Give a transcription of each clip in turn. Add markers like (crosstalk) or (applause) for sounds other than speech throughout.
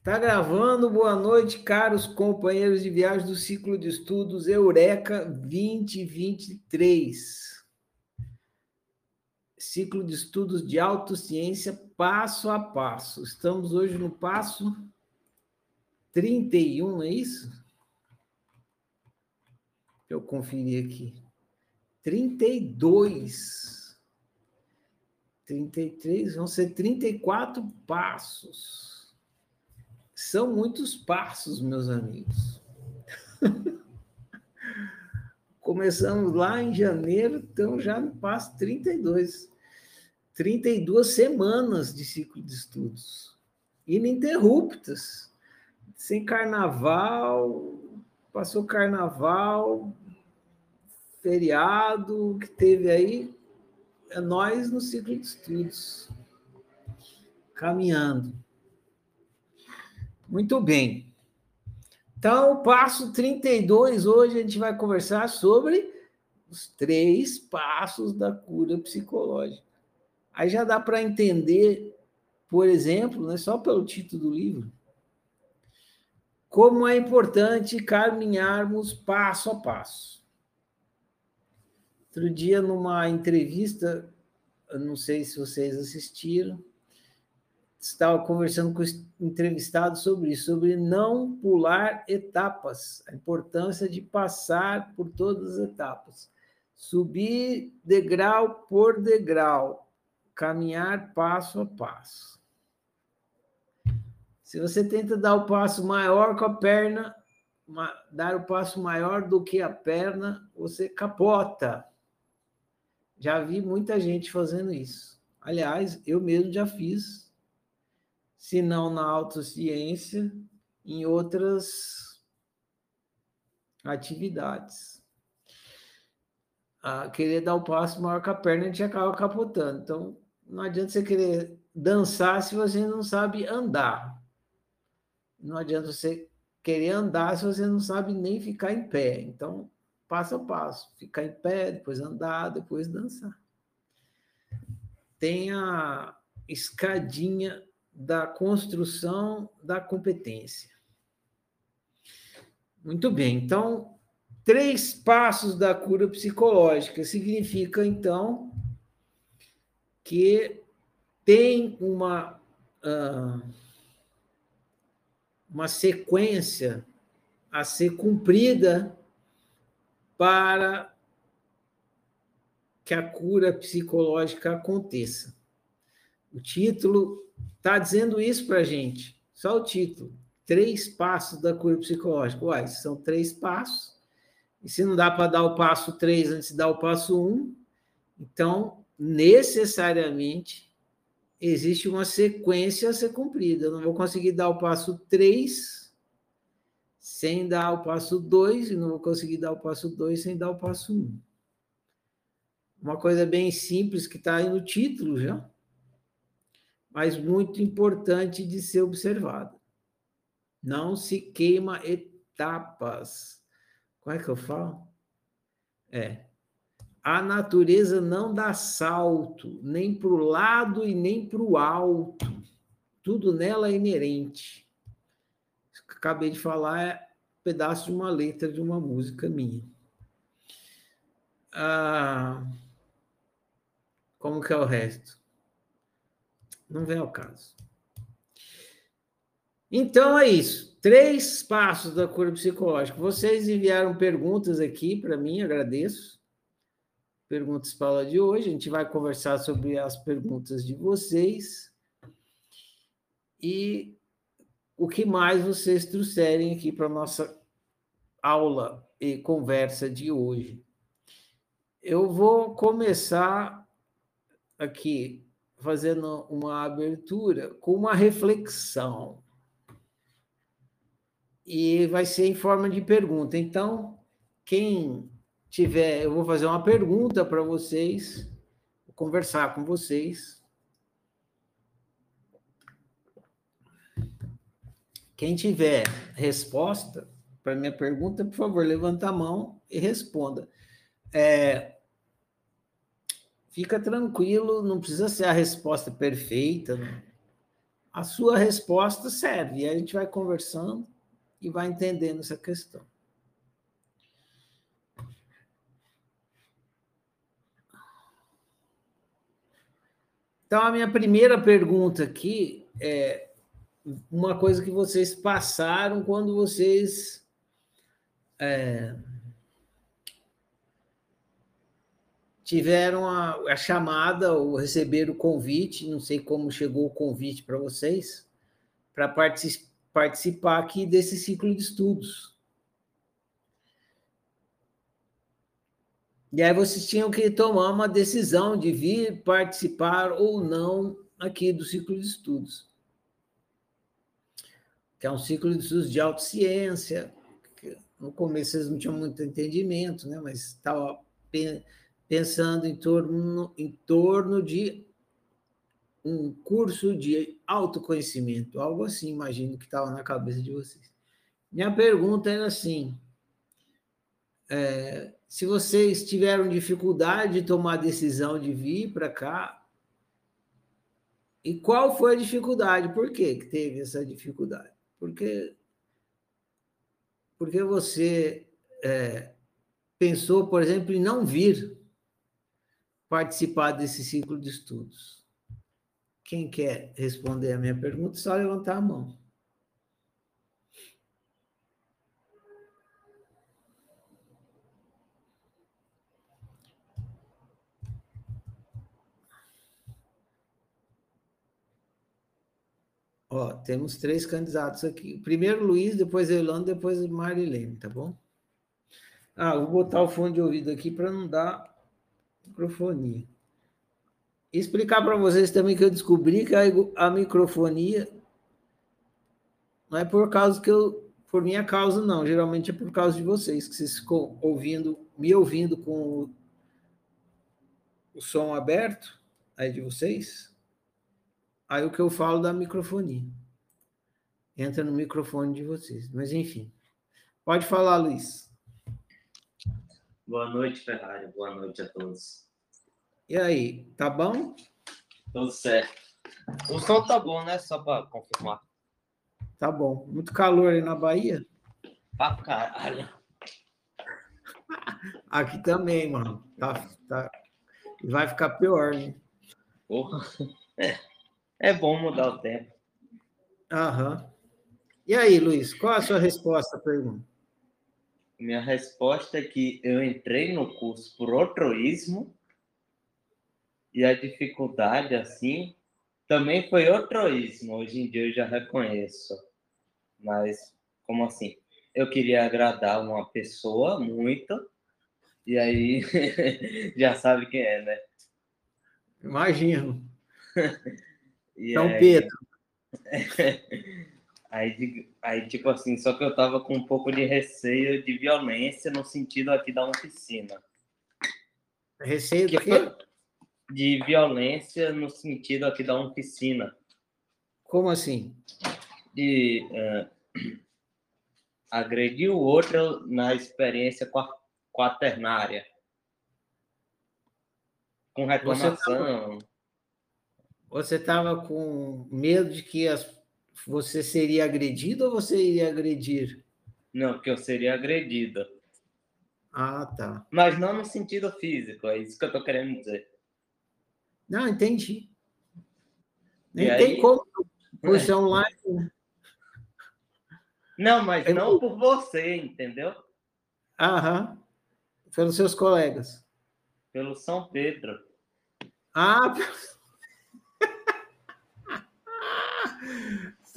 Está gravando, boa noite, caros companheiros de viagem do ciclo de estudos Eureka 2023. Ciclo de estudos de autociência passo a passo. Estamos hoje no passo 31, é isso? Eu conferi aqui. 32. 33, vão ser 34 passos. São muitos passos, meus amigos. (laughs) Começamos lá em janeiro, então já no passo 32. 32 semanas de ciclo de estudos, ininterruptas, sem carnaval, passou carnaval, feriado que teve aí, é nós no ciclo de estudos, caminhando. Muito bem. Então, passo 32, hoje a gente vai conversar sobre os três passos da cura psicológica. Aí já dá para entender, por exemplo, né, só pelo título do livro, como é importante caminharmos passo a passo. Outro dia, numa entrevista, não sei se vocês assistiram, estava conversando com o entrevistado sobre isso, sobre não pular etapas, a importância de passar por todas as etapas, subir degrau por degrau, caminhar passo a passo. Se você tenta dar o passo maior com a perna, dar o passo maior do que a perna, você capota. Já vi muita gente fazendo isso. Aliás, eu mesmo já fiz se não na autociência, em outras atividades. Ah, querer dar o passo maior que a perna, a gente acaba capotando. Então, não adianta você querer dançar se você não sabe andar. Não adianta você querer andar se você não sabe nem ficar em pé. Então, passo a passo. Ficar em pé, depois andar, depois dançar. Tem a escadinha da construção da competência. Muito bem, então, três passos da cura psicológica significa, então, que tem uma, uh, uma sequência a ser cumprida para que a cura psicológica aconteça. O título está dizendo isso para a gente. Só o título. Três passos da cura psicológica. Uai, são três passos. E se não dá para dar o passo três antes de dar o passo um, então, necessariamente, existe uma sequência a ser cumprida. Eu não vou conseguir dar o passo três sem dar o passo dois, e não vou conseguir dar o passo dois sem dar o passo um. Uma coisa bem simples que está aí no título já mas muito importante de ser observado. Não se queima etapas. Como é que eu falo? É. A natureza não dá salto, nem para o lado e nem para o alto. Tudo nela é inerente. Isso que acabei de falar é um pedaço de uma letra de uma música minha. Ah, como que é o resto? Não vem ao caso. Então é isso. Três passos da cura psicológica. Vocês enviaram perguntas aqui para mim, agradeço. Perguntas para aula de hoje. A gente vai conversar sobre as perguntas de vocês. E o que mais vocês trouxerem aqui para a nossa aula e conversa de hoje. Eu vou começar aqui fazendo uma abertura com uma reflexão. E vai ser em forma de pergunta. Então, quem tiver, eu vou fazer uma pergunta para vocês, vou conversar com vocês. Quem tiver resposta para minha pergunta, por favor, levanta a mão e responda. É, Fica tranquilo, não precisa ser a resposta perfeita. A sua resposta serve. E a gente vai conversando e vai entendendo essa questão. Então, a minha primeira pergunta aqui é uma coisa que vocês passaram quando vocês é, tiveram a, a, chamada ou receberam o convite, não sei como chegou o convite para vocês, para particip, participar aqui desse ciclo de estudos. E aí vocês tinham que tomar uma decisão de vir participar ou não aqui do ciclo de estudos. Que é um ciclo de estudos de autociência. No começo vocês não tinham muito entendimento, né? mas estava pensando em torno, em torno de um curso de autoconhecimento, algo assim, imagino que estava na cabeça de vocês. Minha pergunta era assim: é, se vocês tiveram dificuldade de tomar a decisão de vir para cá, e qual foi a dificuldade? Por que, que teve essa dificuldade? Porque, porque você é, pensou, por exemplo, em não vir participar desse ciclo de estudos. Quem quer responder a minha pergunta, só levantar a mão. Ó, temos três candidatos aqui. Primeiro Luiz, depois Elano, depois Marilene, tá bom? Ah, vou botar o fone de ouvido aqui para não dar microfonia. Explicar para vocês também que eu descobri que a, a microfonia não é por causa que eu por minha causa não, geralmente é por causa de vocês que vocês ficam ouvindo, me ouvindo com o, o som aberto aí de vocês. Aí o que eu falo da microfonia. Entra no microfone de vocês. Mas enfim. Pode falar, Luiz. Boa noite, Ferrari. Boa noite a todos. E aí, tá bom? Tudo certo. O som tá bom, né? Só para confirmar. Tá bom. Muito calor aí na Bahia? Pra caralho. (laughs) Aqui também, mano. Tá, tá... Vai ficar pior, né? Porra. É. É bom mudar o tempo. Aham. E aí, Luiz, qual a sua resposta à pergunta? Minha resposta é que eu entrei no curso por altruísmo e a dificuldade, assim, também foi altruísmo. Hoje em dia eu já reconheço. Mas, como assim? Eu queria agradar uma pessoa muito, e aí (laughs) já sabe quem é, né? Imagino. (laughs) E São aí, Pedro. (laughs) aí, aí, tipo assim, só que eu tava com um pouco de receio de violência no sentido aqui da oficina. Receio do quê? De violência no sentido aqui da oficina. Como assim? De uh, (clears throat) agredir o outro na experiência quaternária. Com reclamação. Você estava com medo de que as, você seria agredido ou você iria agredir? Não, que eu seria agredida. Ah, tá. Mas não no sentido físico, é isso que eu estou querendo dizer. Não, entendi. Nem e tem aí... como, (laughs) por ser online. Né? Não, mas não por você, entendeu? Aham. Pelos seus colegas. Pelo São Pedro. Ah, (laughs)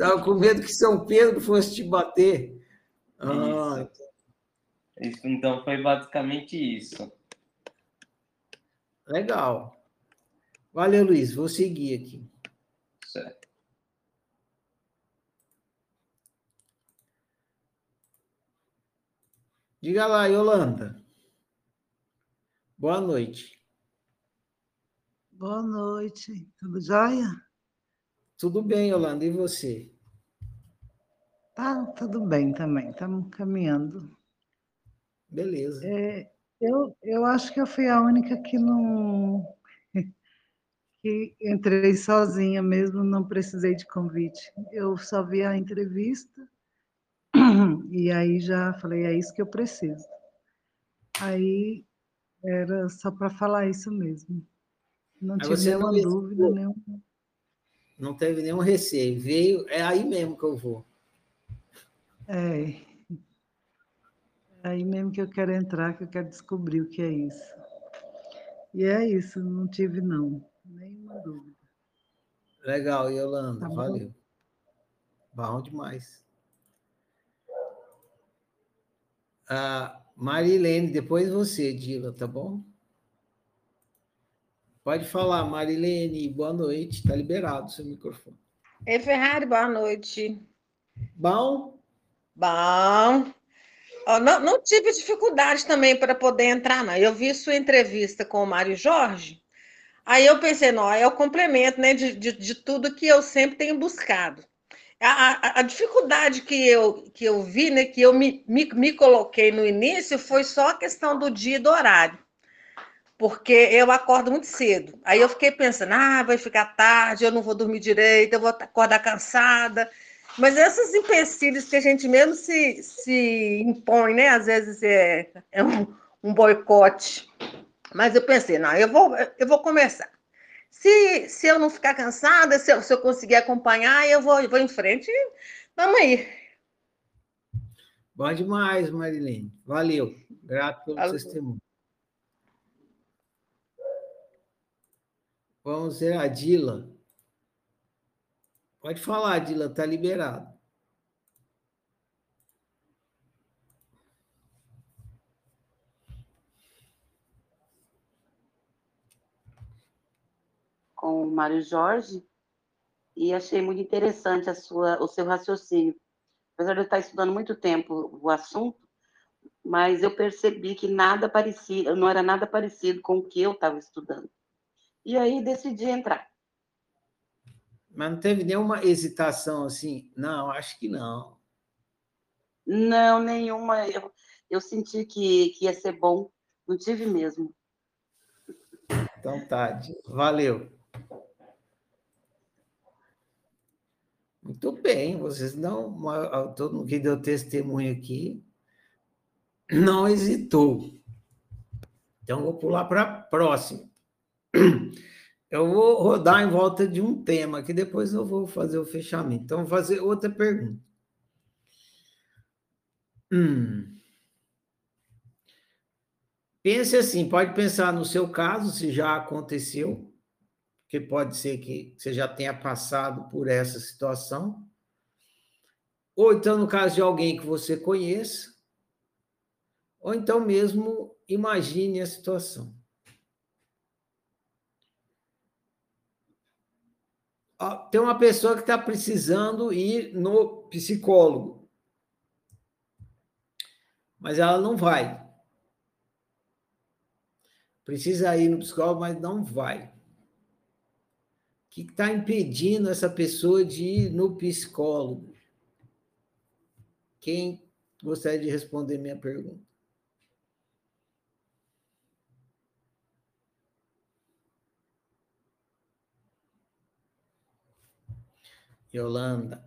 Estava com medo que São Pedro fosse te bater. Ah, isso, então foi basicamente isso. Legal. Valeu, Luiz. Vou seguir aqui. Certo. Diga lá, Yolanda. Boa noite. Boa noite. Tudo jóia? Tudo bem, Yolanda, e você? Tá tudo bem também, estamos caminhando. Beleza. É, eu, eu acho que eu fui a única que não (laughs) que entrei sozinha mesmo, não precisei de convite. Eu só vi a entrevista (clears throat) e aí já falei, é isso que eu preciso. Aí era só para falar isso mesmo. Não tive nenhuma dúvida, nenhum... Não teve nenhum receio. Veio, é aí mesmo que eu vou. É. é aí mesmo que eu quero entrar, que eu quero descobrir o que é isso. E é isso, não tive não, nenhuma dúvida. Legal, Yolanda, tá valeu. Bom demais. Ah, Marilene, depois você, Dila, tá bom? Pode falar, Marilene, boa noite, está liberado o seu microfone. Ei, Ferrari, boa noite. Bom? Bom. Não, não, tive dificuldade também para poder entrar, não. Eu vi sua entrevista com o Mário Jorge, aí eu pensei, não, é o complemento né, de, de, de tudo que eu sempre tenho buscado. A, a, a, dificuldade que eu, que eu vi, né, que eu me, me, me coloquei no início, foi só a questão do dia e do horário. Porque eu acordo muito cedo. Aí eu fiquei pensando, ah, vai ficar tarde, eu não vou dormir direito, eu vou acordar cansada. Mas esses empecilhos que a gente mesmo se, se impõe, né? Às vezes é, é um, um boicote. Mas eu pensei, não, eu vou, eu vou começar. Se, se eu não ficar cansada, se eu, se eu conseguir acompanhar, eu vou, vou em frente. Vamos aí. Bom demais, Marilene. Valeu. Grato pelo Valeu. testemunho. Vamos ver a Dila. Pode falar, Dila, está liberado. Com o Mário Jorge e achei muito interessante a sua, o seu raciocínio. Apesar de eu estar estudando muito tempo o assunto, mas eu percebi que nada parecia, não era nada parecido com o que eu estava estudando. E aí decidi entrar. Mas não teve nenhuma hesitação assim? Não, acho que não. Não, nenhuma. Eu, eu senti que, que ia ser bom. Não tive mesmo. Então tá, valeu. Muito bem, vocês não. Todo mundo que deu testemunho aqui não hesitou. Então, vou pular para a próxima. Eu vou rodar em volta de um tema, que depois eu vou fazer o fechamento. Então, vou fazer outra pergunta. Hum. Pense assim, pode pensar no seu caso, se já aconteceu, que pode ser que você já tenha passado por essa situação. Ou então, no caso de alguém que você conheça, ou então mesmo imagine a situação. Tem uma pessoa que está precisando ir no psicólogo, mas ela não vai. Precisa ir no psicólogo, mas não vai. O que está impedindo essa pessoa de ir no psicólogo? Quem gostaria de responder minha pergunta? Yolanda.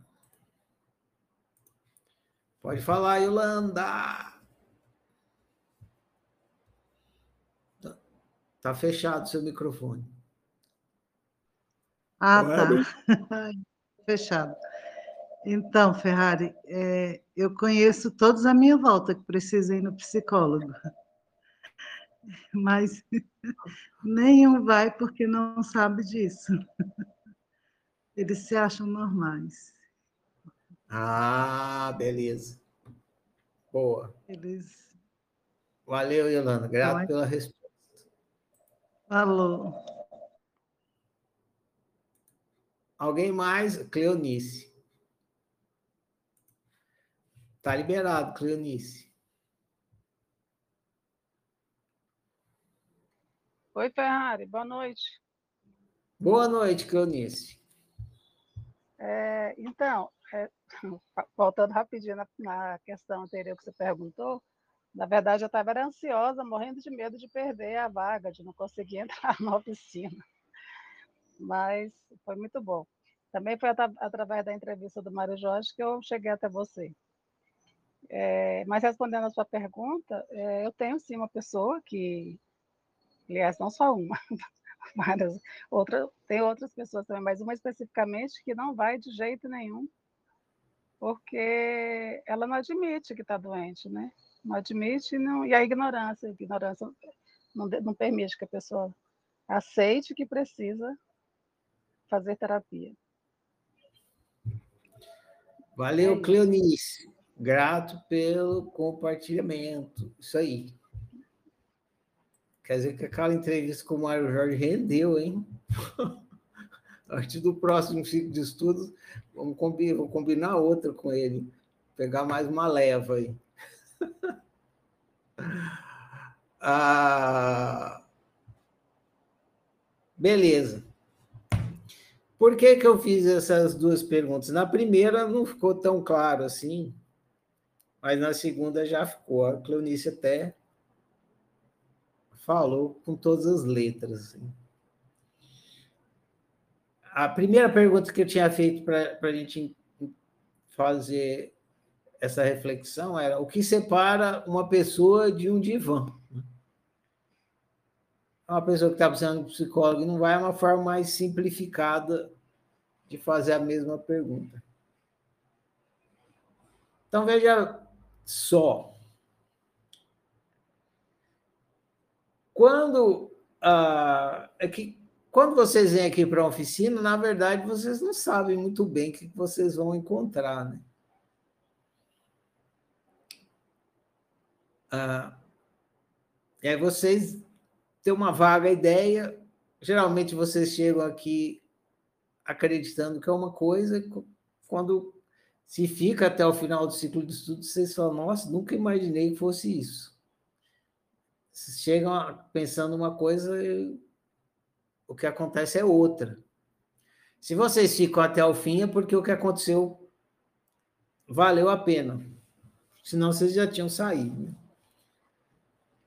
Pode falar, Yolanda. Tá, tá fechado seu microfone. Ah, tá. (laughs) fechado. Então, Ferrari, é, eu conheço todos à minha volta que precisam ir no psicólogo. (laughs) Mas (laughs) nenhum vai porque não sabe disso. Eles se acham normais. Ah, beleza. Boa. Eles. Valeu, Yolanda. Grato Vai. pela resposta. Falou. Alguém mais? Cleonice. Está liberado, Cleonice. Oi, Ferrari. Boa noite. Boa noite, Cleonice. É, então, é, (laughs) voltando rapidinho na, na, questão anterior que você perguntou, na verdade eu estava ansiosa, morrendo de medo de perder a vaga, de não conseguir (laughs) entrar na oficina. mas foi muito bom. Também foi através da entrevista do Mário Jorge que eu cheguei até você. É, mas respondendo a sua pergunta, é, eu tenho sim uma pessoa que, aliás, não só uma, (laughs) (laughs) várias, outra, tem outras pessoas também, mas uma especificamente que não vai de jeito nenhum, porque ela não admite que está doente, né? Não admite não, e a ignorância, a ignorância não, não permite que a pessoa aceite que precisa fazer terapia. Valeu, é Cleonice. Grato pelo compartilhamento. Isso aí. Quer dizer que aquela entrevista com o Mário Jorge rendeu, hein? (laughs) A partir do próximo ciclo de estudos, vamos combinar, vou combinar outra com ele. Pegar mais uma leva aí. (laughs) ah, beleza. Por que, que eu fiz essas duas perguntas? Na primeira não ficou tão claro assim, mas na segunda já ficou. A Cleonice até falou com todas as letras. Assim. A primeira pergunta que eu tinha feito para a gente fazer essa reflexão era o que separa uma pessoa de um divã? Uma pessoa que está precisando de psicólogo não vai é uma forma mais simplificada de fazer a mesma pergunta. Então veja só, Quando, ah, é que, quando vocês vêm aqui para a oficina, na verdade, vocês não sabem muito bem o que vocês vão encontrar, né? Ah, aí vocês têm uma vaga ideia, geralmente vocês chegam aqui acreditando que é uma coisa, quando se fica até o final do ciclo de estudo, vocês falam, nossa, nunca imaginei que fosse isso chegam pensando uma coisa e o que acontece é outra. Se vocês ficam até o fim, é porque o que aconteceu valeu a pena. Senão vocês já tinham saído. Né?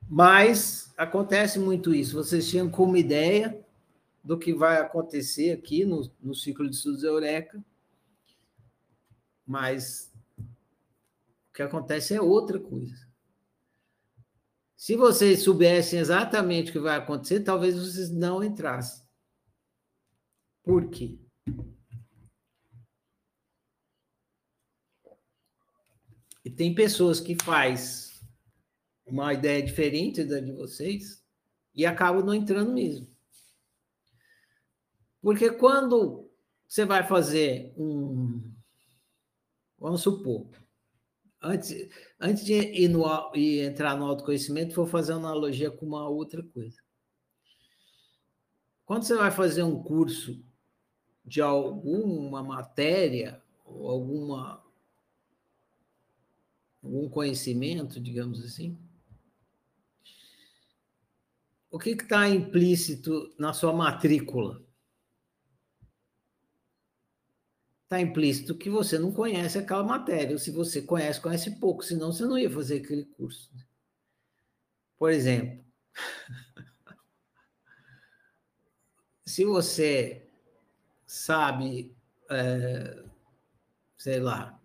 Mas acontece muito isso. Vocês tinham como ideia do que vai acontecer aqui no, no ciclo de estudos Eureka, mas o que acontece é outra coisa. Se vocês soubessem exatamente o que vai acontecer, talvez vocês não entrassem. Por quê? E tem pessoas que faz uma ideia diferente da de vocês e acabam não entrando mesmo. Porque quando você vai fazer um. Vamos supor, Antes, antes de ir no, entrar no autoconhecimento, vou fazer uma analogia com uma outra coisa. Quando você vai fazer um curso de alguma matéria, ou alguma, algum conhecimento, digamos assim, o que está implícito na sua matrícula? Está implícito que você não conhece aquela matéria. Ou se você conhece, conhece pouco, senão você não ia fazer aquele curso. Por exemplo, (laughs) se você sabe, é, sei lá,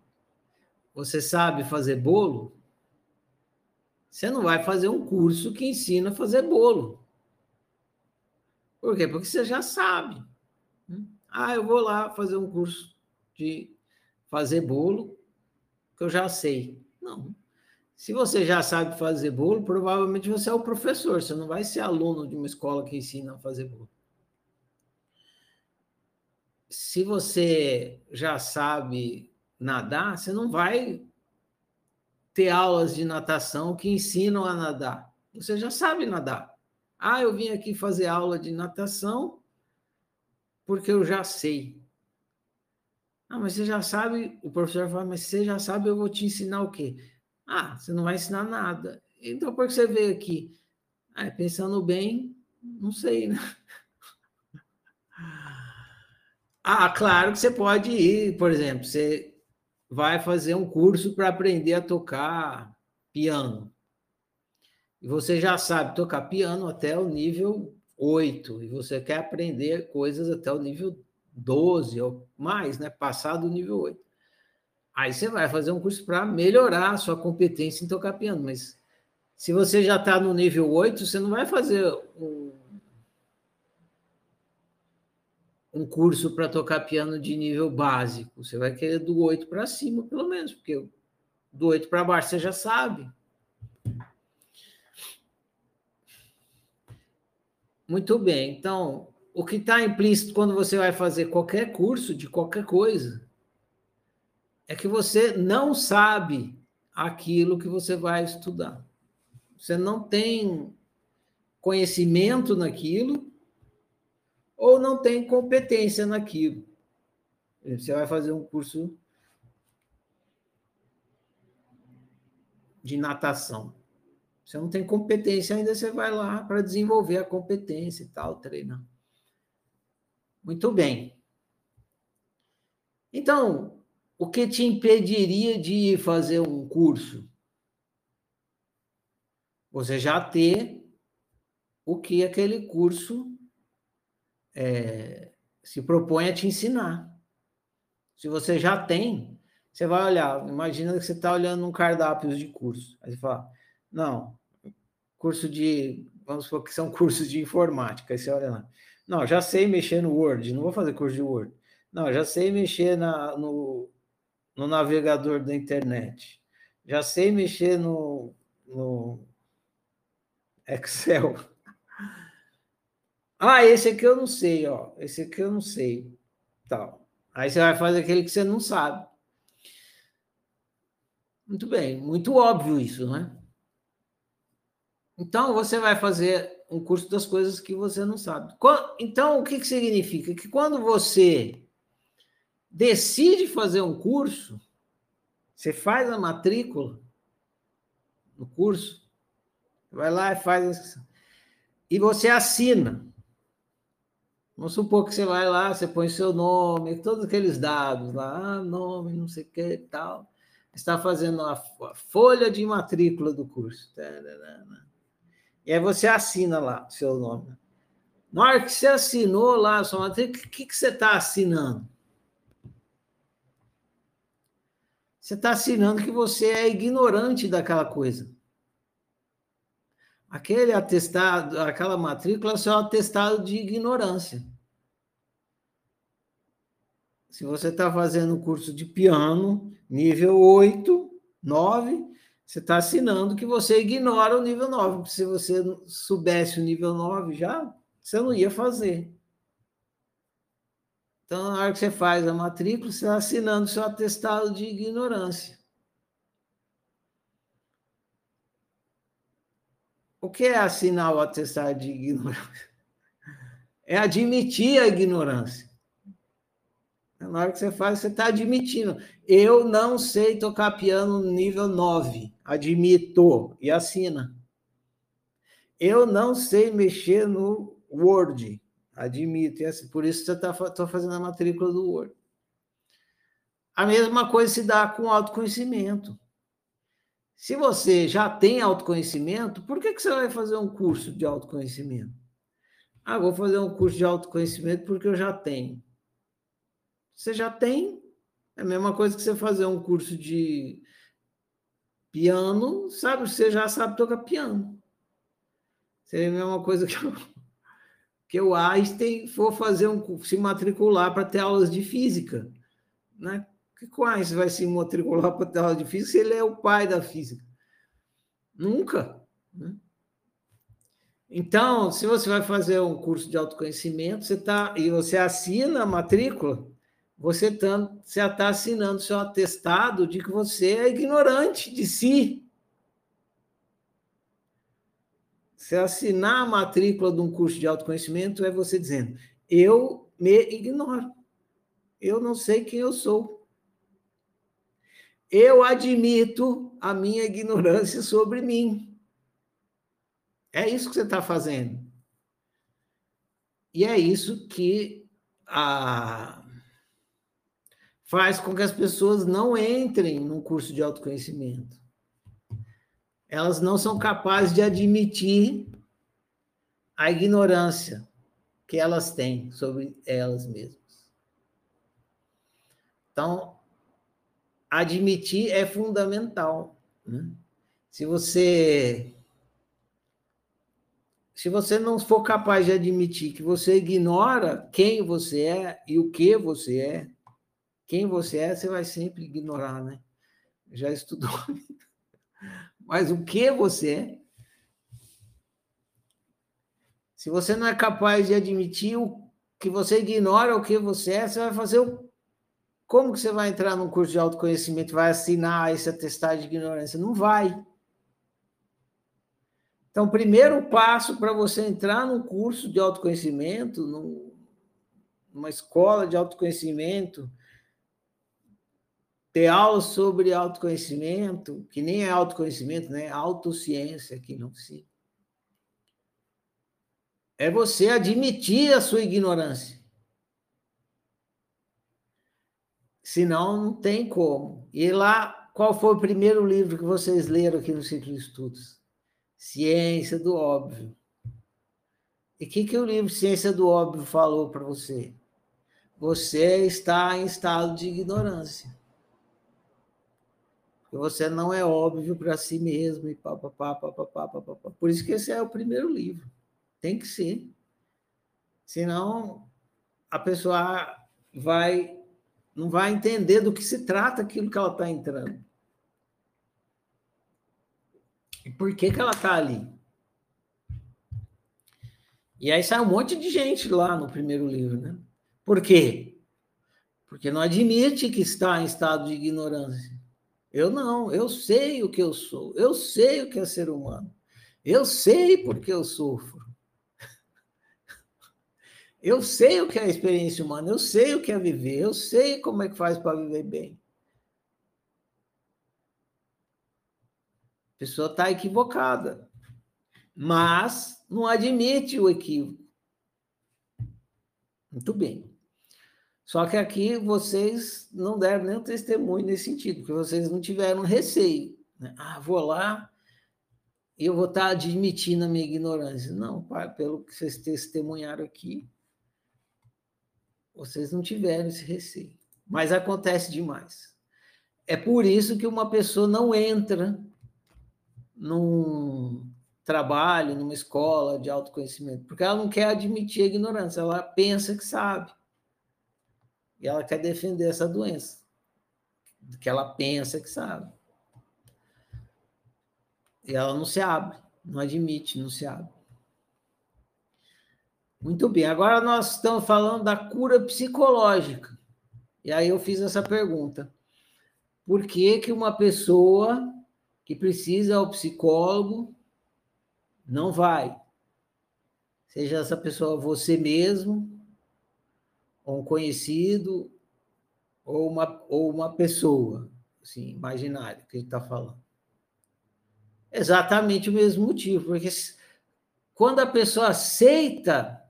você sabe fazer bolo, você não vai fazer um curso que ensina a fazer bolo. Por quê? Porque você já sabe. Ah, eu vou lá fazer um curso de fazer bolo, que eu já sei. Não. Se você já sabe fazer bolo, provavelmente você é o professor, você não vai ser aluno de uma escola que ensina a fazer bolo. Se você já sabe nadar, você não vai ter aulas de natação que ensinam a nadar. Você já sabe nadar. Ah, eu vim aqui fazer aula de natação porque eu já sei. Ah, mas você já sabe, o professor fala, mas você já sabe, eu vou te ensinar o quê? Ah, você não vai ensinar nada. Então, por que você veio aqui? Ah, pensando bem, não sei, né? (laughs) Ah, claro que você pode ir, por exemplo, você vai fazer um curso para aprender a tocar piano. E você já sabe tocar piano até o nível 8 e você quer aprender coisas até o nível 12 ou mais, né? Passar do nível 8. Aí você vai fazer um curso para melhorar a sua competência em tocar piano, mas se você já está no nível 8, você não vai fazer um, um curso para tocar piano de nível básico. Você vai querer do 8 para cima, pelo menos, porque do 8 para baixo você já sabe. Muito bem. Então, o que está implícito quando você vai fazer qualquer curso de qualquer coisa é que você não sabe aquilo que você vai estudar. Você não tem conhecimento naquilo ou não tem competência naquilo. Você vai fazer um curso de natação. Você não tem competência ainda, você vai lá para desenvolver a competência e tal, treinar. Muito bem. Então, o que te impediria de fazer um curso? Você já ter o que aquele curso é, se propõe a te ensinar. Se você já tem, você vai olhar, imagina que você está olhando um cardápio de curso. Aí você fala, não, curso de, vamos supor que são (laughs) cursos de informática. Aí você olha lá, não, já sei mexer no Word, não vou fazer curso de Word. Não, já sei mexer na, no, no navegador da internet. Já sei mexer no, no Excel. (laughs) Ah, esse aqui eu não sei, ó. Esse aqui eu não sei. Tal. Aí você vai fazer aquele que você não sabe. Muito bem, muito óbvio isso, né? Então você vai fazer um curso das coisas que você não sabe. Então, o que, que significa? Que quando você decide fazer um curso, você faz a matrícula no curso, vai lá e faz e você assina. Vamos supor que você vai lá, você põe seu nome, todos aqueles dados lá, ah, nome, não sei o que tal. Está fazendo a folha de matrícula do curso. E aí você assina lá seu nome. Na hora que você assinou lá a sua matrícula, o que, que você está assinando? Você está assinando que você é ignorante daquela coisa. Aquele atestado, aquela matrícula é só atestado de ignorância. Se você está fazendo curso de piano, nível 8, 9, você está assinando que você ignora o nível 9. Porque se você soubesse o nível 9 já, você não ia fazer. Então, na hora que você faz a matrícula, você está assinando seu atestado de ignorância. O que é assinar o atestado de ignorância? É admitir a ignorância. Na hora que você faz, você está admitindo. Eu não sei tocar piano nível 9. Admito. E assina. Eu não sei mexer no Word. Admito. E assim, por isso você está fazendo a matrícula do Word. A mesma coisa se dá com autoconhecimento. Se você já tem autoconhecimento, por que, que você vai fazer um curso de autoconhecimento? Ah, vou fazer um curso de autoconhecimento porque eu já tenho. Você já tem. É a mesma coisa que você fazer um curso de piano, sabe? Você já sabe tocar piano. Seria a mesma coisa que que o Einstein for fazer um se matricular para ter aulas de física, né? Que Einstein vai se matricular para ter aula de física se ele é o pai da física? Nunca. Né? Então, se você vai fazer um curso de autoconhecimento, você tá e você assina a matrícula, você está tá assinando seu atestado de que você é ignorante de si. Se assinar a matrícula de um curso de autoconhecimento, é você dizendo: eu me ignoro. Eu não sei quem eu sou. Eu admito a minha ignorância sobre mim. É isso que você está fazendo. E é isso que a... faz com que as pessoas não entrem num curso de autoconhecimento elas não são capazes de admitir a ignorância que elas têm sobre elas mesmas. Então, admitir é fundamental. Né? Se você se você não for capaz de admitir que você ignora quem você é e o que você é, quem você é, você vai sempre ignorar, né? Já estudou. Mas o que você é? Se você não é capaz de admitir o que você ignora o que você é, você vai fazer o como que você vai entrar num curso de autoconhecimento, vai assinar esse atestado de ignorância? Não vai. Então, primeiro passo para você entrar num curso de autoconhecimento, numa escola de autoconhecimento, ter aula sobre autoconhecimento, que nem é autoconhecimento, né? Autociência, que não se. É você admitir a sua ignorância. Senão, não tem como. E lá, qual foi o primeiro livro que vocês leram aqui no Ciclo de Estudos? Ciência do Óbvio. E o que, que o livro Ciência do Óbvio falou para você? Você está em estado de ignorância que você não é óbvio para si mesmo e papapá, papapá, papapá. Por isso que esse é o primeiro livro. Tem que ser. Senão a pessoa vai não vai entender do que se trata aquilo que ela está entrando. E por que, que ela está ali? E aí sai um monte de gente lá no primeiro livro, né? Por quê? Porque não admite que está em estado de ignorância. Eu não, eu sei o que eu sou, eu sei o que é ser humano, eu sei porque eu sofro. (laughs) Eu sei o que é a experiência humana, eu sei o que é viver, eu sei como é que faz para viver bem. A pessoa está equivocada, mas não admite o equívoco. Muito bem. Só que aqui vocês não deram nenhum testemunho nesse sentido, porque vocês não tiveram receio. Né? Ah, vou lá e eu vou estar admitindo a minha ignorância. Não, pelo que vocês testemunharam aqui, vocês não tiveram esse receio. Mas acontece demais. É por isso que uma pessoa não entra num trabalho, numa escola de autoconhecimento, porque ela não quer admitir a ignorância, ela pensa que sabe. E ela quer defender essa doença, que ela pensa que sabe. E ela não se abre, não admite, não se abre. Muito bem, agora nós estamos falando da cura psicológica. E aí eu fiz essa pergunta. Por que, que uma pessoa que precisa ao psicólogo não vai? Seja essa pessoa você mesmo, um conhecido, ou uma, ou uma pessoa, assim, imaginária, que ele está falando. Exatamente o mesmo motivo, porque quando a pessoa aceita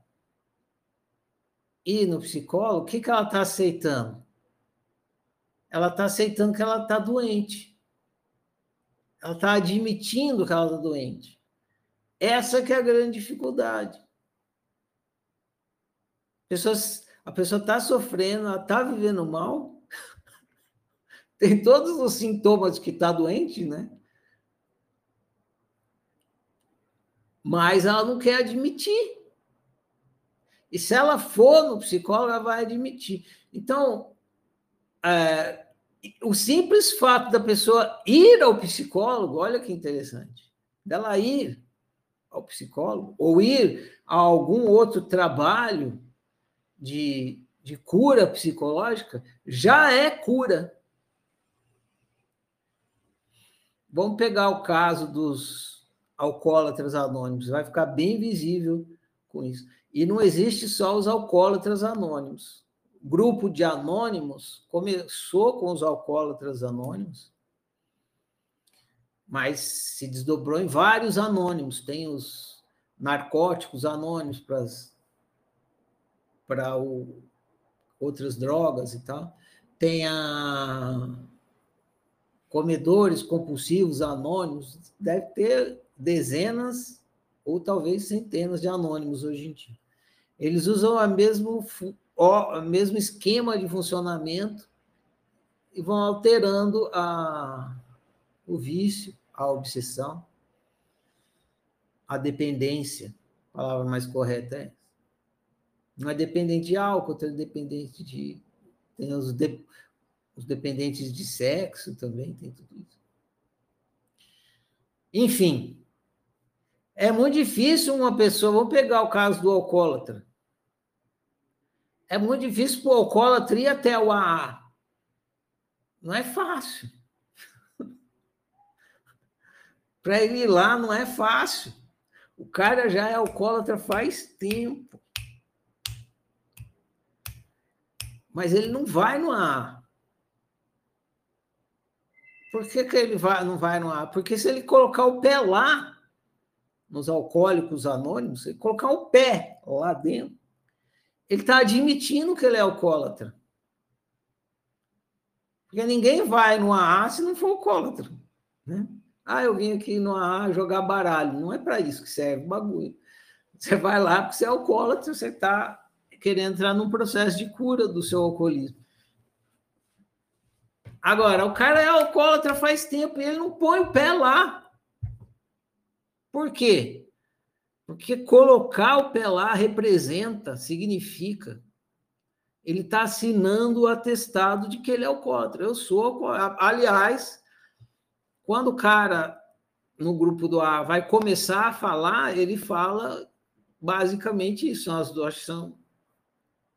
ir no psicólogo, o que, que ela está aceitando? Ela está aceitando que ela está doente. Ela está admitindo que ela está doente. Essa que é a grande dificuldade. Pessoas a pessoa está sofrendo, ela está vivendo mal, (laughs) tem todos os sintomas que está doente, né? Mas ela não quer admitir. E se ela for no psicólogo, ela vai admitir. Então, é, o simples fato da pessoa ir ao psicólogo, olha que interessante, dela ir ao psicólogo, ou ir a algum outro trabalho de, de cura psicológica já é cura. Vamos pegar o caso dos alcoólatras anônimos, vai ficar bem visível com isso. E não existe só os alcoólatras anônimos. O grupo de anônimos começou com os alcoólatras anônimos, mas se desdobrou em vários anônimos. Tem os narcóticos anônimos para as para outras drogas e tal. Tem a comedores compulsivos anônimos, deve ter dezenas ou talvez centenas de anônimos hoje em dia. Eles usam a mesmo, o mesmo esquema de funcionamento e vão alterando a, o vício, a obsessão, a dependência. A palavra mais correta é Não é dependente de álcool, tem dependente de. Tem os, de, os dependentes de sexo também, tem tudo isso. Enfim, é muito difícil uma pessoa. Vamos pegar o caso do alcoólatra. É muito difícil para o alcoólatra ir até o AA. Não é fácil. (laughs) para ele ir lá não é fácil. O cara já é alcoólatra faz tempo. Mas ele não vai no AA. Por que, que ele vai, não vai no AA? Porque se ele colocar o pé lá, nos alcoólicos anônimos, ele colocar o pé lá dentro, ele está admitindo que ele é alcoólatra. Porque ninguém vai no AA se não for alcoólatra. Né? Ah, eu vim aqui no AA jogar baralho. Não é para isso que serve o bagulho. Você vai lá porque você é alcoólatra, você está querendo entrar num processo de cura do seu alcoolismo. Agora, o cara é alcoólatra faz tempo e ele não põe o pé lá. Por quê? Porque colocar o pé lá representa, significa. Ele está assinando o atestado de que ele é alcoólatra. Eu sou Aliás, quando o cara no grupo do A vai começar a falar, ele fala basicamente isso. As duas são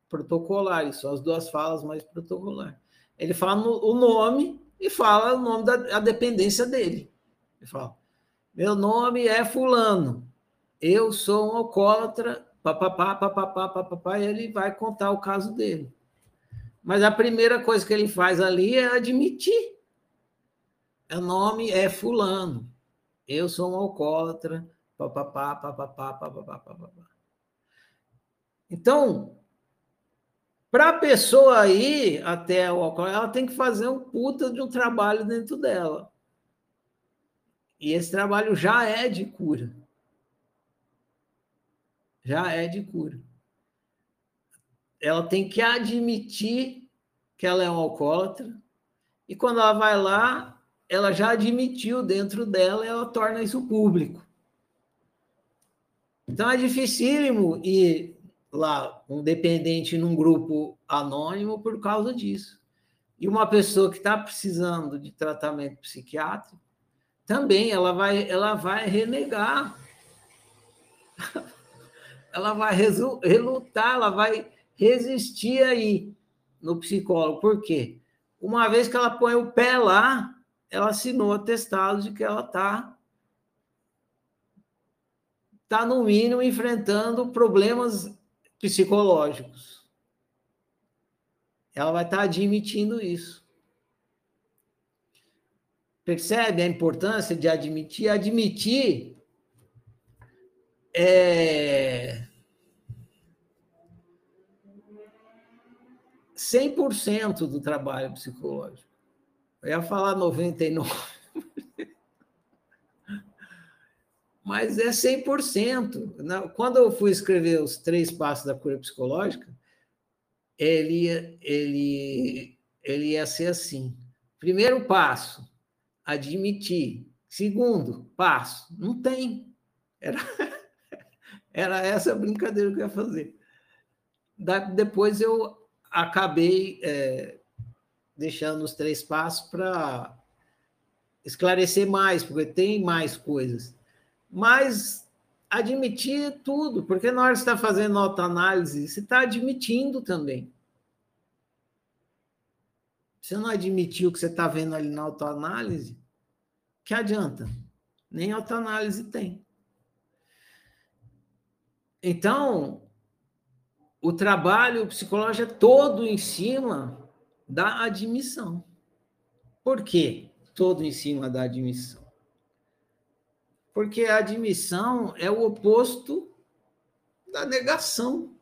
protocolares, são as duas falas mais protocolares. Ele fala no, o nome e fala o nome da dependência dele. Ele fala: meu nome é Fulano. Eu sou um alcoólatra. Papapá, papapá, papapá, e ele vai contar o caso dele. Mas a primeira coisa que ele faz ali é admitir. O nome é Fulano. Eu sou um alcoólatra. Papapá, papapá, papapá, papapá. Então, para a pessoa ir até o alcoólatra, ela tem que fazer um puta de um trabalho dentro dela. E esse trabalho já é de cura. Já é de cura. Ela tem que admitir que ela é um alcoólatra, e quando ela vai lá, ela já admitiu dentro dela e ela torna isso público. Então é dificílimo ir lá, um dependente num grupo anônimo por causa disso. E uma pessoa que está precisando de tratamento psiquiátrico, também ela vai, ela vai renegar. (laughs) ela vai relutar, ela vai resistir aí no psicólogo. Por quê? Uma vez que ela põe o pé lá, ela assinou atestado de que ela está está no mínimo enfrentando problemas psicológicos. Ela vai estar admitindo isso. Percebe a importância de admitir? Admitir é 100% do trabalho psicológico. Eu ia falar 99%, mas é 100%. Quando eu fui escrever os três passos da cura psicológica, ele, ele, ele ia ser assim. Primeiro passo, admitir. Segundo passo, não tem. Era, (laughs) era essa brincadeira que eu ia fazer. Da, depois eu acabei é, deixando os três passos para esclarecer mais, porque tem mais coisas. Mas admitir tudo, porque na hora que está fazendo autoanálise, você está admitindo também. Você não admitiu o que você está vendo ali na autoanálise, que adianta? Nem autoanálise tem. Então, o trabalho psicológico é todo em cima da admissão. Por quê? Todo em cima da admissão. Porque a admissão é o oposto da negação.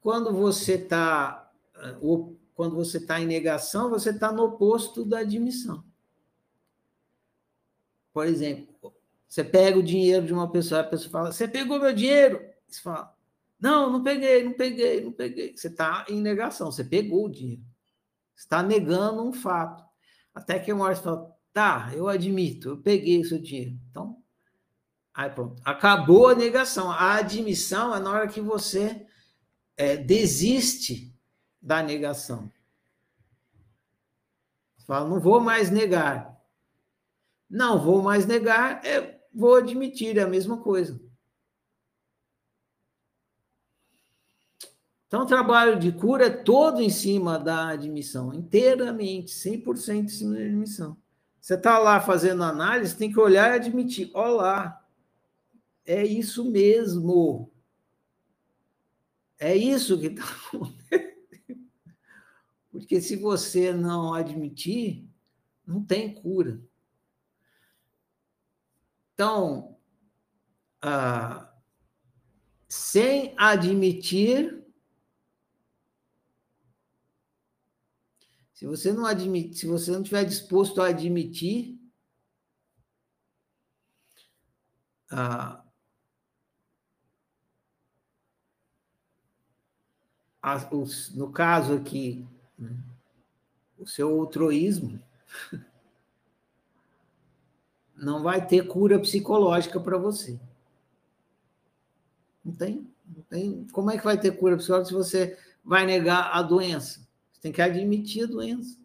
Quando você está quando você está em negação, você está no oposto da admissão. por exemplo, você pega o dinheiro de uma pessoa, a pessoa fala: Você pegou meu dinheiro? Você fala: Não, não peguei, não peguei, não peguei. Você está em negação, você pegou o dinheiro. Está negando um fato. Até que uma hora você fala: Tá, eu admito, eu peguei o seu dinheiro. Então, aí pronto. Acabou a negação. A admissão é na hora que você é, desiste da negação. Você fala: Não vou mais negar. Não vou mais negar, é vou admitir, é a mesma coisa. Então, o trabalho de cura é todo em cima da admissão, inteiramente, 100% em cima da admissão. Você está lá fazendo análise, tem que olhar e admitir: olá, é isso mesmo. É isso que está acontecendo. (laughs) Porque se você não admitir, não tem cura. Então, ah, sem admitir, se você não admite, se você não estiver disposto a admitir, os, no caso aqui, o seu outroísmo, (laughs) não vai ter cura psicológica para você. Não tem, não tem. Como é que vai ter cura psicológica se você vai negar a doença? Você tem que admitir a doença.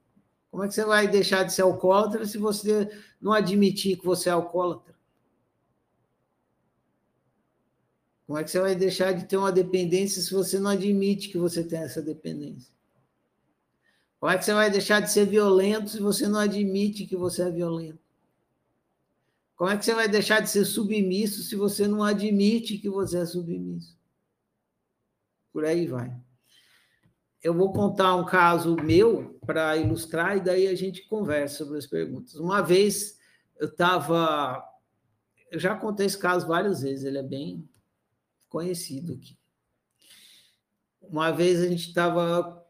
Como é que você vai deixar de ser alcoólatra se você não admitir que você é alcoólatra? Como é que você vai deixar de ter uma dependência se você não admite que você tem essa dependência? Como é que você vai deixar de ser violento se você não admite que você é violento? Como é que você vai deixar de ser submisso se você não admite que você é submisso? Por aí vai. Eu vou contar um caso meu para ilustrar e daí a gente conversa sobre as perguntas. Uma vez eu estava. Eu já contei esse caso várias vezes, ele é bem conhecido aqui. Uma vez a gente estava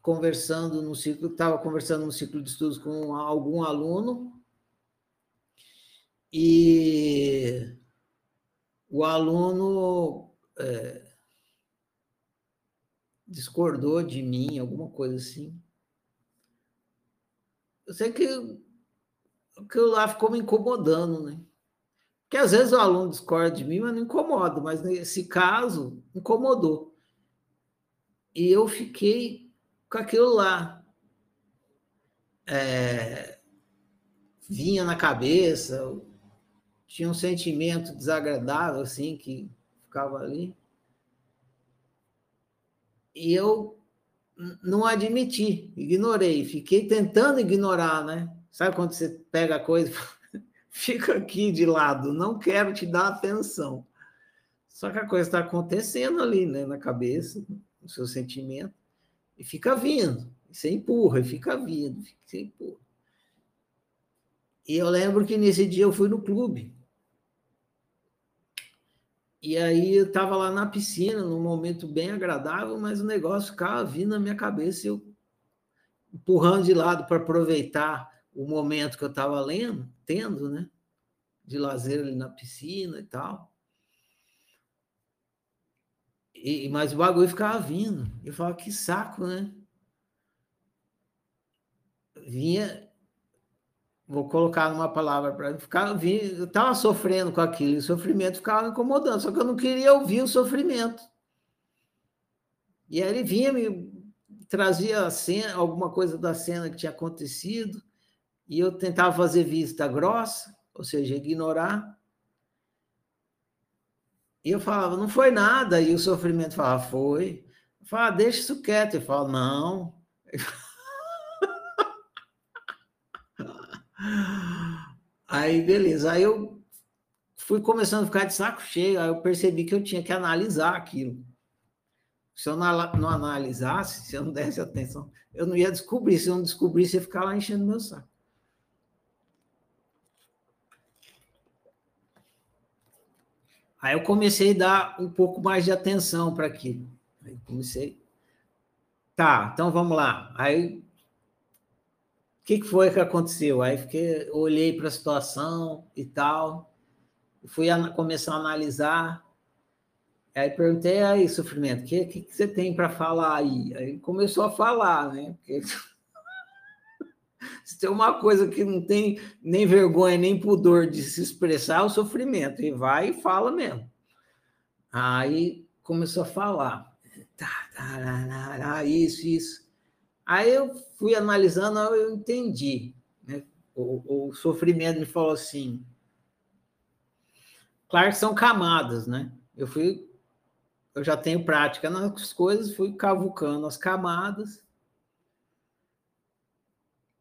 conversando no ciclo, estava conversando no ciclo de estudos com algum aluno e o aluno é, discordou de mim, alguma coisa assim. Eu sei que aquilo lá ficou me incomodando, né? Porque às vezes o aluno discorda de mim, mas não incomoda, mas nesse caso, incomodou. E eu fiquei com aquilo lá. É, vinha na cabeça, tinha um sentimento desagradável, assim, que ficava ali. E eu não admiti, ignorei, fiquei tentando ignorar, né? Sabe quando você pega a coisa, (laughs) fica aqui de lado, não quero te dar atenção. Só que a coisa está acontecendo ali, né, na cabeça, no seu sentimento, e fica vindo. Você empurra, e fica vindo, você empurra. E eu lembro que nesse dia eu fui no clube. E aí eu estava lá na piscina, num momento bem agradável, mas o negócio ficava vindo na minha cabeça, eu empurrando de lado para aproveitar o momento que eu estava lendo, tendo, né? De lazer ali na piscina e tal. E, mas o bagulho ficava vindo. Eu falava, que saco, né? Vinha, vou colocar numa palavra para ficar, eu estava sofrendo com aquilo, o sofrimento ficava incomodando, só que eu não queria ouvir o sofrimento. E aí ele vinha, me trazia cena, alguma coisa da cena que tinha acontecido, e eu tentava fazer vista grossa, ou seja, ignorar. E eu falava, não foi nada, e o sofrimento falava, foi. Eu falava, ah, deixa isso quieto. Eu falava, não. (laughs) Aí, beleza. Aí eu fui começando a ficar de saco cheio. Aí eu percebi que eu tinha que analisar aquilo. Se eu não, analisasse, se eu não desse atenção, eu não ia descobrir. Se eu não descobrisse, ia ficar lá enchendo meu saco. Aí eu comecei a dar um pouco mais de atenção para aquilo. Aí comecei. Tá, então vamos lá. Aí que, que foi que aconteceu? Aí fiquei, olhei para a situação e tal, fui começar a analisar. Aí perguntei aí, sofrimento, o que, que, que, você tem para falar aí? Aí começou a falar, né? Porque (laughs) se tem uma coisa que não tem nem vergonha nem pudor de se expressar, é o sofrimento. E vai e fala mesmo. Aí começou a falar. Tá, tá, tá, isso, isso. Aí eu fui analisando, eu entendi. Né? O, o sofrimento me falou assim. Claro que são camadas, né? Eu fui, eu já tenho prática nas coisas, fui cavucando as camadas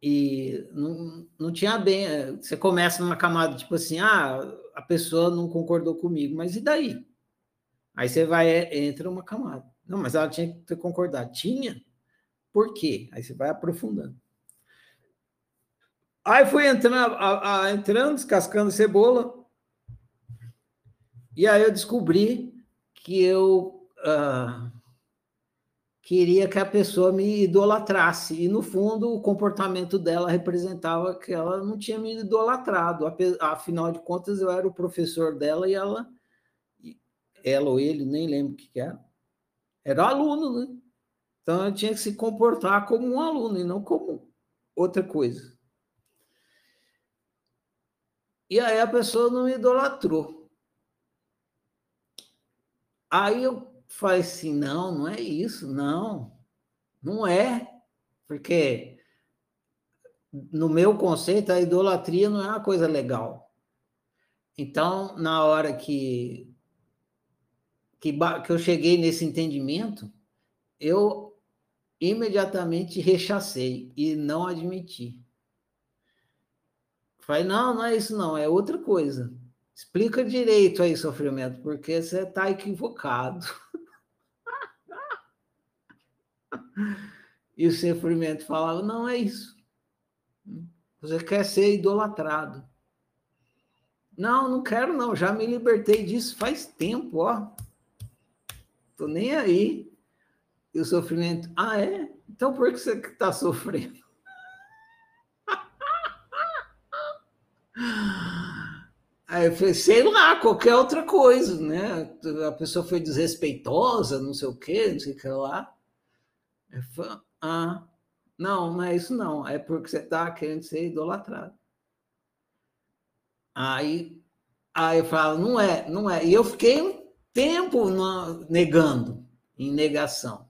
e não, não tinha bem. Você começa numa camada tipo assim, ah, a pessoa não concordou comigo, mas e daí? Aí você vai, entra uma camada. Não, mas ela tinha que ter concordado. Tinha? Por quê? Aí você vai aprofundando. Aí fui entrando, a, a, entrando, descascando cebola. E aí eu descobri que eu uh, queria que a pessoa me idolatrasse. E, no fundo, o comportamento dela representava que ela não tinha me idolatrado. Afinal de contas, eu era o professor dela e ela, ela ou ele, nem lembro o que era, era aluno, né? Então eu tinha que se comportar como um aluno e não como outra coisa. E aí a pessoa não me idolatrou. Aí eu falei assim: não, não é isso, não, não é, porque no meu conceito a idolatria não é uma coisa legal. Então, na hora que, que, que eu cheguei nesse entendimento, eu imediatamente rechacei e não admiti. Falei, não, não é isso não, é outra coisa. Explica direito aí, sofrimento, porque você está equivocado. (laughs) e o sofrimento falava, não é isso. Você quer ser idolatrado. Não, não quero não, já me libertei disso faz tempo, ó. Tô nem aí. E o sofrimento, ah, é? Então por que você está sofrendo? (laughs) Aí eu falei, sei lá, qualquer outra coisa, né? A pessoa foi desrespeitosa, não sei o quê, não sei o que lá. Eu falei, ah, não, não é isso não, é porque você está querendo ser idolatrado. Aí, aí eu falo, não é, não é. E eu fiquei um tempo negando, em negação.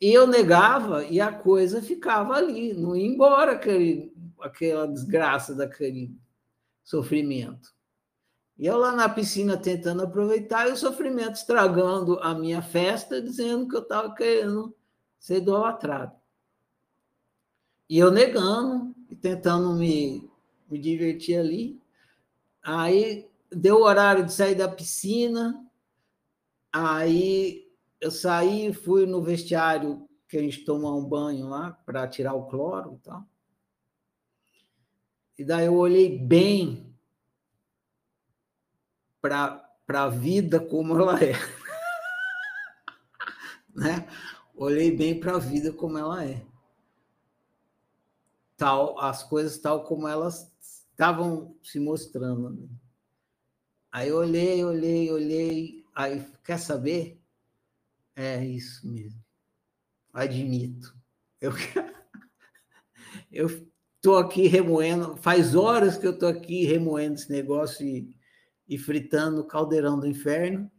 E eu negava e a coisa ficava ali, não ia embora aquele, aquela desgraça daquele sofrimento. E eu lá na piscina tentando aproveitar e o sofrimento estragando a minha festa, dizendo que eu estava querendo ser idolatrado. E eu negando e tentando me, me divertir ali. Aí deu o horário de sair da piscina, aí eu saí, fui no vestiário que a gente toma um banho lá para tirar o cloro e tal. E daí eu olhei bem para a vida como ela é. (laughs) né? Olhei bem para a vida como ela é. Tal, as coisas tal como elas estavam se mostrando. Né? Aí olhei, olhei, olhei. Aí, quer saber? É isso mesmo. Admito. Eu (laughs) eu estou aqui remoendo, faz horas que eu estou aqui remoendo esse negócio e, e fritando o caldeirão do inferno,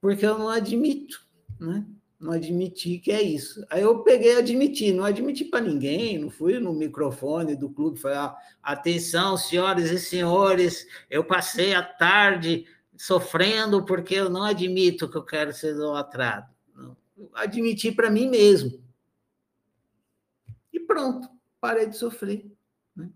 porque eu não admito, né? Não admiti que é isso. Aí eu peguei e admiti, não admiti para ninguém, não fui no microfone do clube falar: atenção, senhoras e senhores, eu passei a tarde sofrendo porque eu não admito que eu quero ser idolatrado. Não. admiti para mim mesmo. E pronto, parei de sofrer. Né?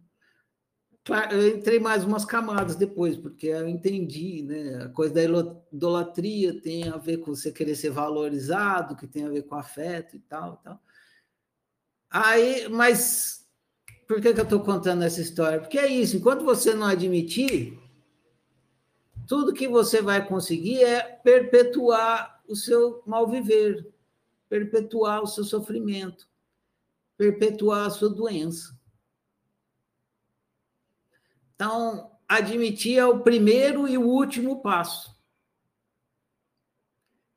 Claro, eu entrei mais umas camadas depois, porque eu entendi, né? A coisa da idolatria tem a ver com você querer ser valorizado, que tem a ver com afeto e tal, e tal. Aí, mas por que, que eu estou contando essa história? Porque é isso, enquanto você não admitir, tudo que você vai conseguir é perpetuar o seu mal viver, perpetuar o seu sofrimento. perpetuar a sua doença. Então, admitir é o primeiro e o último passo.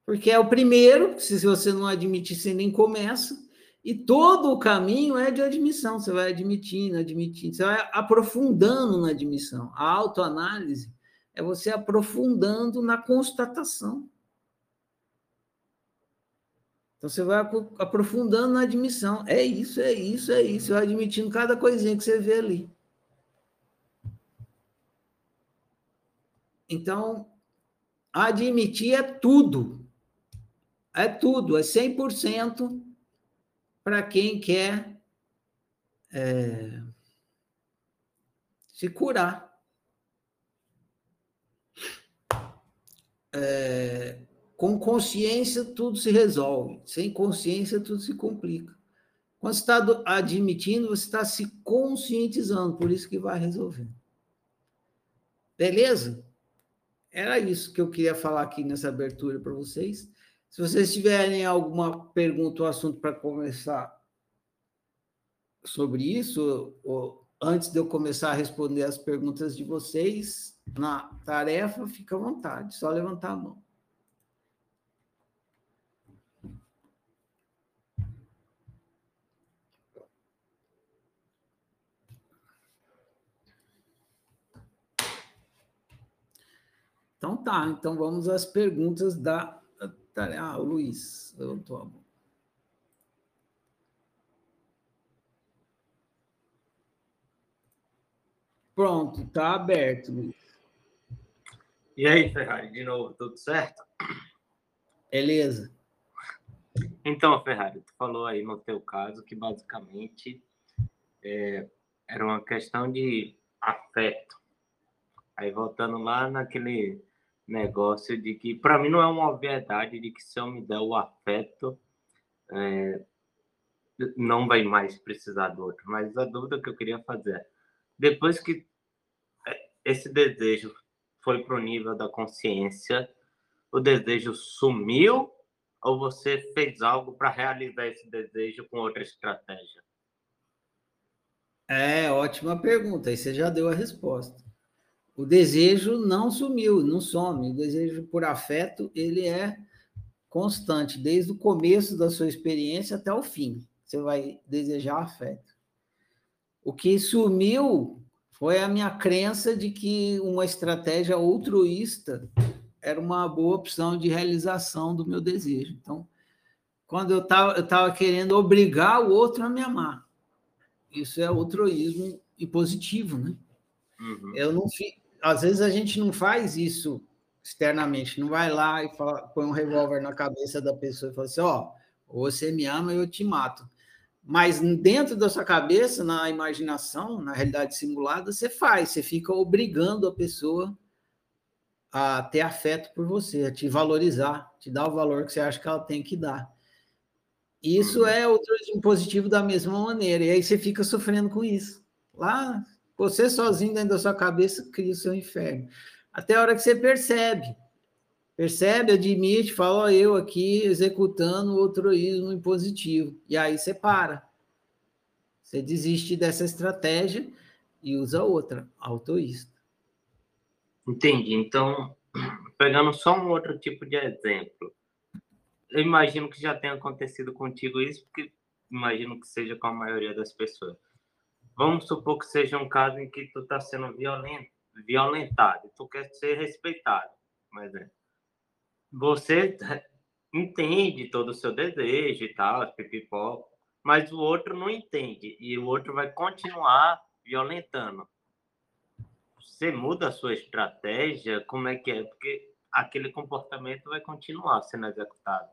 Porque é o primeiro, se você não admitir, você nem começa. E todo o caminho é de admissão. Você vai admitindo, admitindo, você vai aprofundando na admissão. A autoanálise é você aprofundando na constatação. Então você vai aprofundando na admissão. É isso, é isso, é isso. Vai admitindo cada coisinha que você vê ali. Então, admitir é tudo. É tudo, é 100% para quem quer é, se curar. É, com consciência, tudo se resolve. Sem consciência, tudo se complica. Quando você está admitindo, você está se conscientizando, por isso que vai resolver. Beleza? Era isso que eu queria falar aqui nessa abertura para vocês. Se vocês tiverem alguma pergunta ou assunto para conversar sobre isso, ou antes de eu começar a responder as perguntas de vocês na tarefa, fica à vontade, só levantar a mão. Então tá, então vamos às perguntas da. Ah, o Luiz levantou a mão. Pronto, tá aberto, Luiz. E aí, Ferrari, de novo, tudo certo? Beleza. Então, Ferrari, tu falou aí no teu caso que basicamente é, era uma questão de afeto. Aí voltando lá naquele negócio de que, para mim, não é uma obviedade de que se eu me der o afeto, é, não vai mais precisar do outro. Mas a dúvida que eu queria fazer é, depois que é, esse desejo foi para o nível da consciência, o desejo sumiu ou você fez algo para realizar esse desejo com outra estratégia? É, ótima pergunta. Aí você já deu a resposta o desejo não sumiu, não some. O desejo por afeto, ele é constante, desde o começo da sua experiência até o fim. Você vai desejar afeto. O que sumiu foi a minha crença de que uma estratégia altruísta era uma boa opção de realização do meu desejo. Então, quando eu estava eu tava querendo obrigar o outro a me amar. Isso é altruísmo e positivo, né? Uhum. Eu não às vezes a gente não faz isso externamente, não vai lá e fala, põe um revólver na cabeça da pessoa e fala assim: ó, oh, você me ama e eu te mato. Mas dentro da sua cabeça, na imaginação, na realidade simulada, você faz, você fica obrigando a pessoa a ter afeto por você, a te valorizar, te dar o valor que você acha que ela tem que dar. Isso uhum. é outro positivo da mesma maneira, e aí você fica sofrendo com isso. Lá você sozinho dentro da sua cabeça cria o seu inferno. Até a hora que você percebe. Percebe, admite, fala, ó, eu aqui executando o altruísmo impositivo. E aí você para. Você desiste dessa estratégia e usa outra, altruísta. Entendi. Então, pegando só um outro tipo de exemplo. Eu imagino que já tenha acontecido contigo isso, porque imagino que seja com a maioria das pessoas. Vamos supor que seja um caso em que tu está sendo violento, violentado, tu quer ser respeitado, mas é. Você (laughs) entende todo o seu desejo e tal, pipipó, mas o outro não entende e o outro vai continuar violentando. Você muda a sua estratégia, como é que é? Porque aquele comportamento vai continuar sendo executado.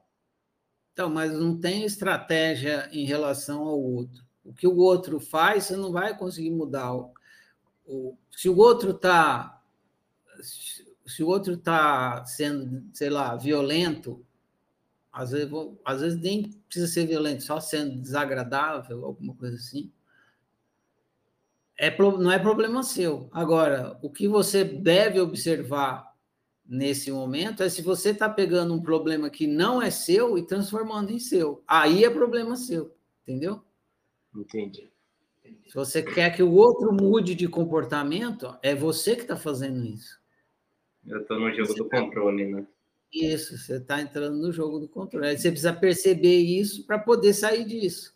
Então, mas não tem estratégia em relação ao outro o que o outro faz, você não vai conseguir mudar. O, o se o outro está se o outro está sendo, sei lá, violento, às vezes, às vezes nem precisa ser violento, só sendo desagradável, alguma coisa assim, é, não é problema seu. Agora, o que você deve observar nesse momento é se você está pegando um problema que não é seu e transformando em seu. Aí é problema seu, entendeu? Entendi. Se você quer que o outro mude de comportamento, é você que está fazendo isso. Eu estou no jogo você do tá... controle, né? Isso, você está entrando no jogo do controle. Aí você precisa perceber isso para poder sair disso.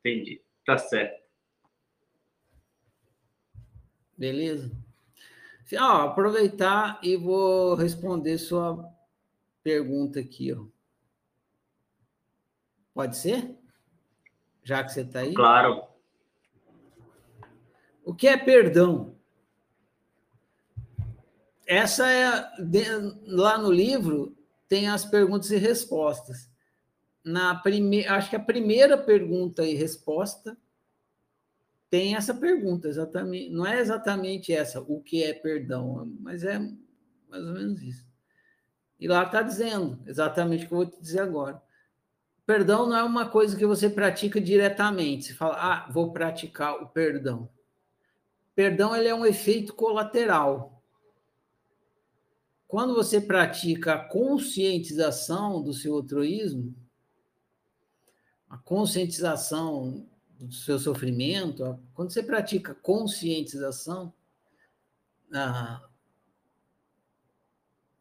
Entendi. Tá certo. Beleza? Ó, aproveitar e vou responder sua pergunta aqui, ó. Pode ser? Já que você está aí? Claro. O que é perdão? Essa é lá no livro tem as perguntas e respostas. Na primeira, acho que a primeira pergunta e resposta tem essa pergunta exatamente, não é exatamente essa, o que é perdão, mas é mais ou menos isso. E lá está dizendo exatamente o que eu vou te dizer agora. Perdão não é uma coisa que você pratica diretamente. Você fala, ah, vou praticar o perdão. Perdão ele é um efeito colateral. Quando você pratica a conscientização do seu altruísmo, a conscientização do seu sofrimento, quando você pratica conscientização, ah,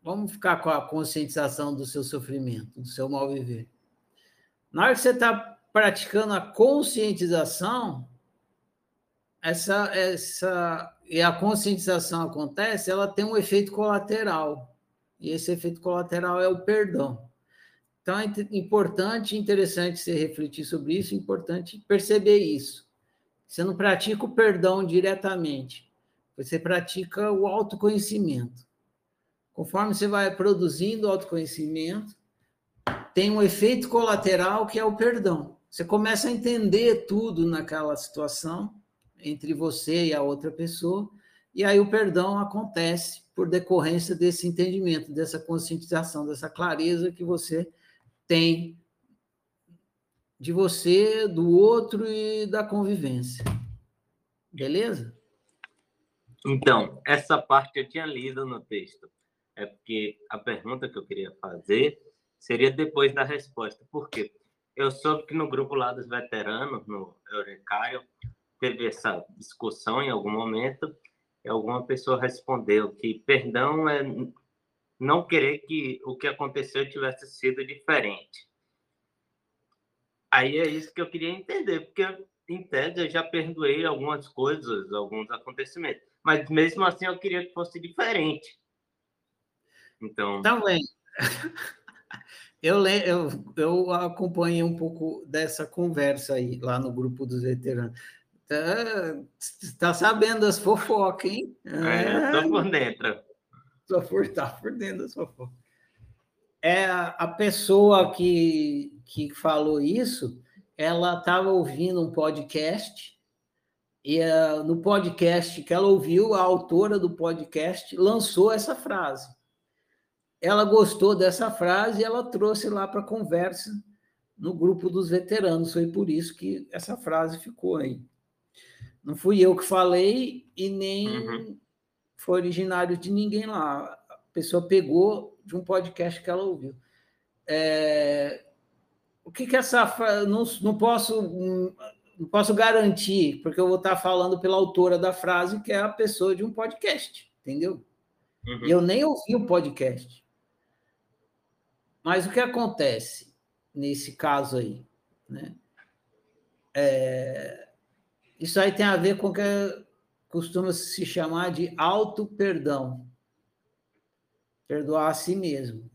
vamos ficar com a conscientização do seu sofrimento, do seu mal viver. Na hora que você está praticando a conscientização, essa, essa e a conscientização acontece, ela tem um efeito colateral. E esse efeito colateral é o perdão. Então é importante, interessante você refletir sobre isso, é importante perceber isso. Você não pratica o perdão diretamente, você pratica o autoconhecimento. Conforme você vai produzindo autoconhecimento, tem um efeito colateral que é o perdão. Você começa a entender tudo naquela situação entre você e a outra pessoa, e aí o perdão acontece por decorrência desse entendimento, dessa conscientização, dessa clareza que você tem de você, do outro e da convivência. Beleza? Então, essa parte eu tinha lido no texto. É porque a pergunta que eu queria fazer seria depois da resposta. Por quê? Eu soube que no grupo lá dos veteranos, no Eurecário, teve essa discussão em algum momento e alguma pessoa respondeu que perdão é não querer que o que aconteceu tivesse sido diferente. Aí é isso que eu queria entender, porque em tese eu já perdoei algumas coisas, alguns acontecimentos, mas mesmo assim eu queria que fosse diferente. Então. Também. Eu, eu, eu acompanhei um pouco dessa conversa aí, lá no grupo dos veteranos. Tá, tá sabendo das fofocas, hein? É, tô por dentro. Tô por, tá por dentro das fofocas. É, a pessoa que, que falou isso, ela estava ouvindo um podcast, e uh, no podcast que ela ouviu, a autora do podcast lançou essa frase ela gostou dessa frase e ela trouxe lá para conversa no grupo dos veteranos. Foi por isso que essa frase ficou aí. Não fui eu que falei e nem uhum. foi originário de ninguém lá. A pessoa pegou de um podcast que ela ouviu. É... O que, que essa frase. Não, não posso. Não posso garantir, porque eu vou estar falando pela autora da frase, que é a pessoa de um podcast, entendeu? Uhum. Eu nem ouvi o podcast. Mas o que acontece nesse caso aí? Né? É, isso aí tem a ver com o que costuma se chamar de auto-perdão. Perdoar a si mesmo.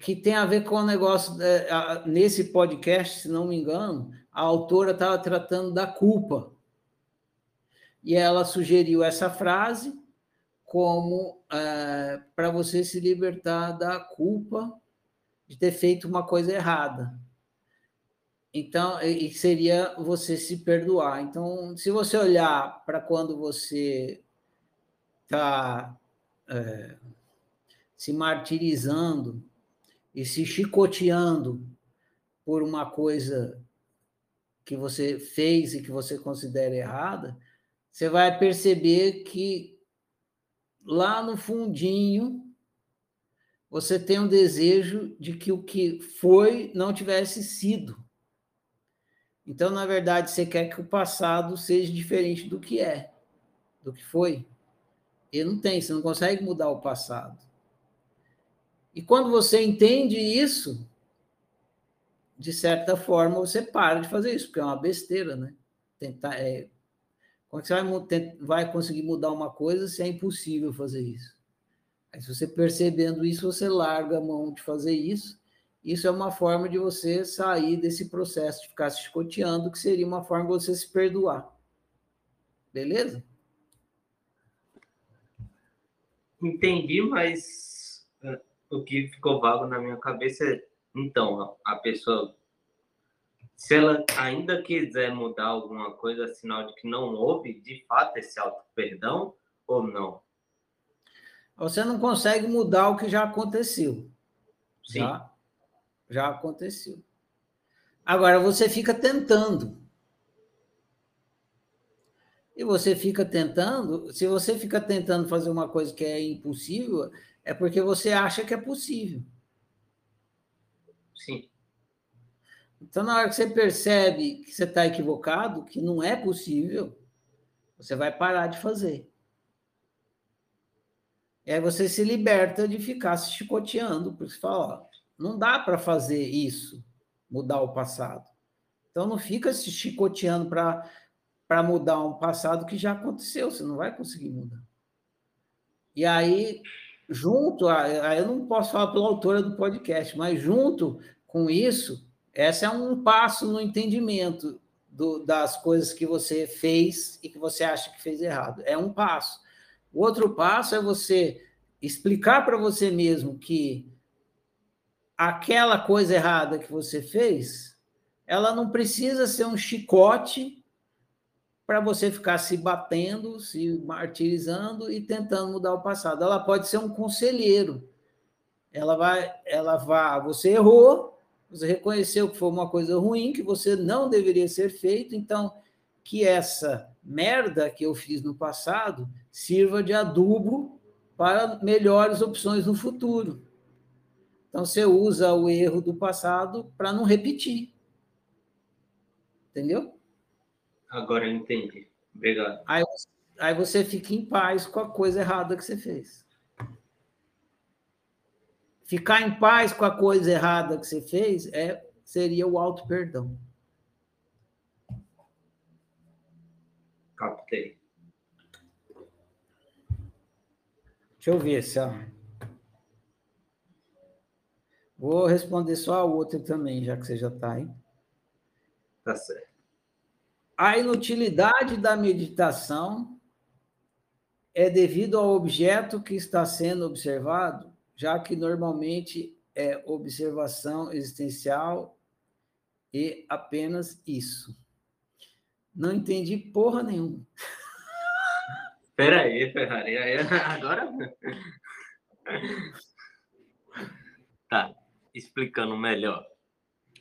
Que tem a ver com o negócio, é, nesse podcast, se não me engano, a autora estava tratando da culpa. E ela sugeriu essa frase como é, para você se libertar da culpa de ter feito uma coisa errada. Então, e seria você se perdoar. Então, se você olhar para quando você está é, se martirizando e se chicoteando por uma coisa que você fez e que você considera errada, você vai perceber que lá no fundinho você tem um desejo de que o que foi não tivesse sido. Então, na verdade, você quer que o passado seja diferente do que é, do que foi. E não tem, você não consegue mudar o passado. E quando você entende isso, de certa forma, você para de fazer isso, porque é uma besteira, né? Tentar, é... Como é você vai, vai conseguir mudar uma coisa se é impossível fazer isso? Aí, se você percebendo isso, você larga a mão de fazer isso. Isso é uma forma de você sair desse processo de ficar se chicoteando, que seria uma forma de você se perdoar. Beleza? Entendi, mas uh, o que ficou vago na minha cabeça é, então, a, pessoa, se ela ainda quiser mudar alguma coisa, sinal de que não houve, de fato, esse auto-perdão ou não? Você não consegue mudar o que já aconteceu. Sim. Já, já aconteceu. Agora, você fica tentando. E você fica tentando, se você fica tentando fazer uma coisa que é impossível, é porque você acha que é possível. Sim. Então, na hora que você percebe que você está equivocado, que não é possível, você vai parar de fazer. E aí você se liberta de ficar se chicoteando, porque você fala, ó, não dá para fazer isso, mudar o passado. Então não fica se chicoteando para mudar um passado que já aconteceu, você não vai conseguir mudar. E aí, junto, aí eu não posso falar pela autora do podcast, mas junto com isso, esse é um passo no entendimento do, das coisas que você fez e que você acha que fez errado. É um passo. O outro passo é você explicar para você mesmo que aquela coisa errada que você fez, ela não precisa ser um chicote para você ficar se batendo, se martirizando e tentando mudar o passado. Ela pode ser um conselheiro. Ela vai, ela vai, você errou, você reconheceu que foi uma coisa ruim, que você não deveria ser feito, então que essa merda que eu fiz no passado sirva de adubo para melhores opções no futuro. Então, você usa o erro do passado para não repetir. Entendeu? Agora eu entendi. Obrigado. Aí, aí você fica em paz com a coisa errada que você fez. Ficar em paz com a coisa errada que você fez é, seria o auto-perdão. Captei. Deixa eu ver se. Ó. Vou responder só a outra também, já que você já está aí. Tá certo. A inutilidade da meditação é devido ao objeto que está sendo observado, já que normalmente é observação existencial e apenas isso. Não entendi porra nenhuma. (laughs) Espera aí, Ferrari. (laughs) Agora. Tá, explicando melhor.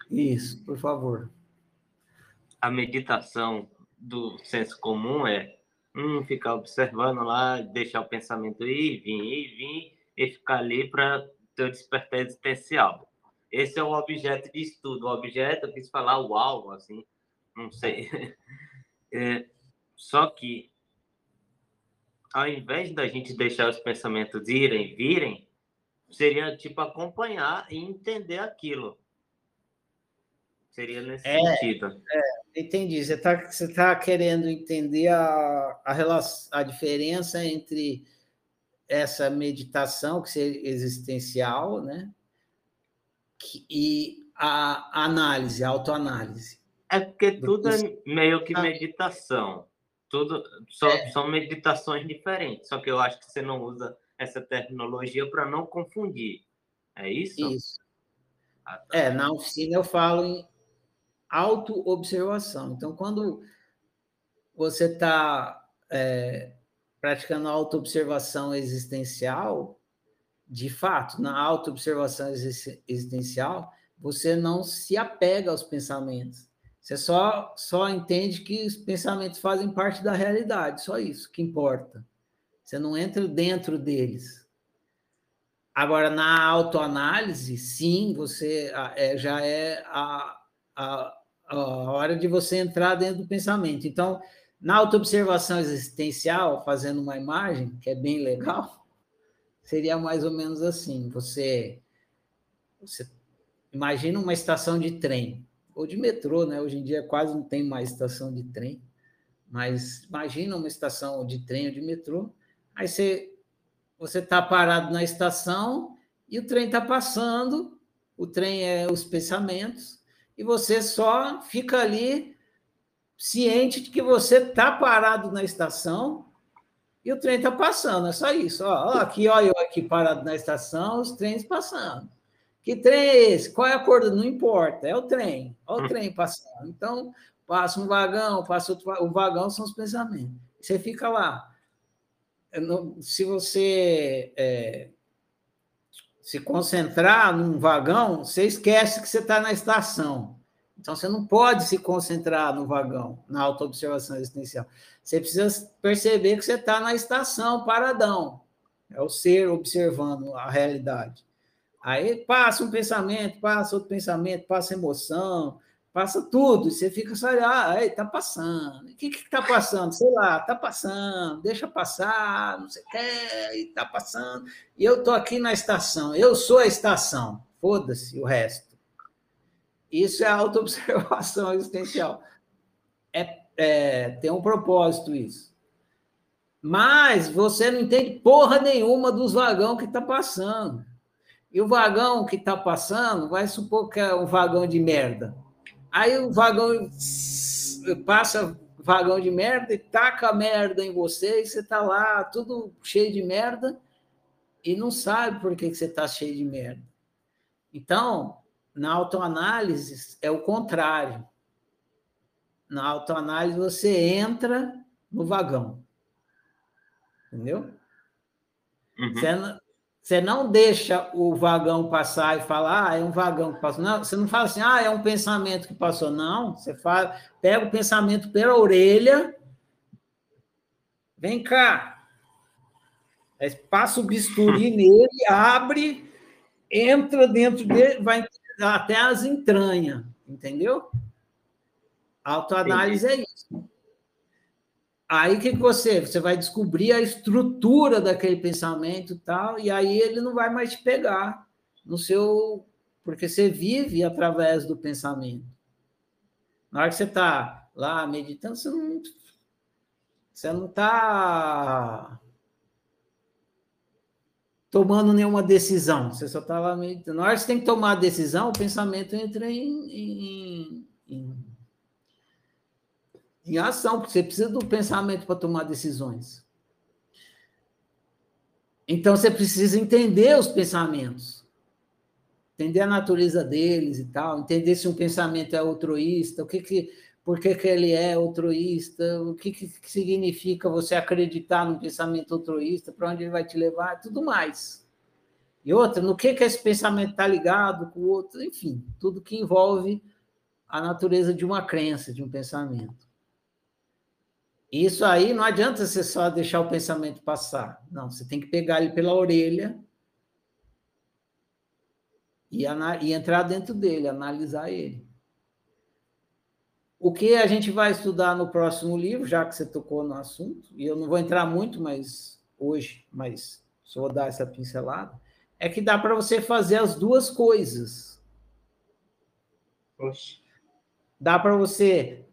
Isso, por favor. A meditação do senso comum é hum, ficar observando lá, deixar o pensamento ir, vir, ir, vir, e ficar ali para ter o despertar existencial. Esse é o objeto de estudo. O objeto, eu quis falar o alvo, assim, não sei. (laughs) É, só que ao invés da gente deixar os pensamentos irem, virem, seria tipo acompanhar e entender aquilo. Seria nesse é, sentido. É, entendi. Você está você tá querendo entender a, a, relação, a diferença entre essa meditação, que seria existencial, né? E a análise, a autoanálise. É porque tudo é meio que meditação. Tudo só, é. são meditações diferentes, só que eu acho que você não usa essa terminologia para não confundir. É isso? Isso. Ah, tá. É, na oficina eu falo em autoobservação. Então, quando você está é, praticando autoobservação existencial, de fato, na autoobservação existencial, você não se apega aos pensamentos. Você só, só entende que os pensamentos fazem parte da realidade, só isso que importa. Você não entra dentro deles. Agora, na autoanálise, sim, você é, já é a, a, a hora de você entrar dentro do pensamento. Então, na autoobservação existencial, fazendo uma imagem, que é bem legal, (laughs) seria mais ou menos assim: você, você imagina uma estação de trem, ou de metrô, né? Hoje em dia quase não tem mais estação de trem, mas imagina uma estação de trem ou de metrô, aí você você está parado na estação e o trem está passando, o trem é os pensamentos, e você só fica ali ciente de que você está parado na estação e o trem está passando, é só isso. Ó, ó, aqui, ó, eu aqui parado na estação, os trens passando. Que trem é esse? Qual é a cor? Não importa, é o trem. Olha o hum. trem passando. Então, passa um vagão, passa outro O vagão são os pensamentos. Você fica lá. Se você é, se concentrar num vagão, você esquece que você está na estação. Então, você não pode se concentrar no vagão, na autoobservação existencial. Você precisa perceber que você está na estação, paradão. É o ser observando a realidade. Aí passa um pensamento, passa outro pensamento, passa emoção, passa tudo. Você fica só, ah, está passando. O que está passando? Sei lá, está passando, deixa passar, não sei o que, está passando. E eu estou aqui na estação, eu sou a estação. Foda-se o resto. Isso é autoobservação (laughs) existencial. É, é, tem um propósito isso. Mas você não entende porra nenhuma dos vagão que está passando. E o vagão que está passando, vai supor que é um vagão de merda. Aí o vagão passa vagão de merda e taca merda em você, e você está lá tudo cheio de merda e não sabe por que, que você está cheio de merda. Então, na autoanálise é o contrário. Na autoanálise você entra no vagão. Entendeu? Uhum. Você, você, não, deixa o vagão passar e falar, ah, é um vagão que passou. Não, você não fala assim, ah, é um pensamento que passou. Não, você fala, pega o pensamento pela orelha, vem cá. Aí passa o bisturi nele, abre, entra dentro dele, vai até as entranhas, entendeu? Autoanálise é isso. Aí o que, que você? Você vai descobrir a estrutura daquele pensamento e tal, e aí ele não vai mais te pegar no seu. Porque você vive através do pensamento. Na hora que você está lá meditando, você não. Você não está tomando nenhuma decisão. Você só está lá meditando. Na hora que você tem que tomar a decisão, o pensamento entra em, em, em, em ação, porque você precisa do pensamento para tomar decisões. Então você precisa entender os pensamentos, entender a natureza deles e tal, entender se um pensamento é altruísta, o que que por que, que ele é altruísta, o que, que significa você acreditar num pensamento altruísta, para onde ele vai te levar, tudo mais. E outra, no que, que esse pensamento está ligado com o outro, enfim, tudo que envolve a natureza de uma crença, de um pensamento. Isso aí não adianta você só deixar o pensamento passar. Não, você tem que pegar ele pela orelha e, e entrar dentro dele, analisar ele. O que a gente vai estudar no próximo livro, já que você tocou no assunto, e eu não vou entrar muito mas hoje, mas só vou dar essa pincelada, é que dá para você fazer as duas coisas. Oxe. Dá para você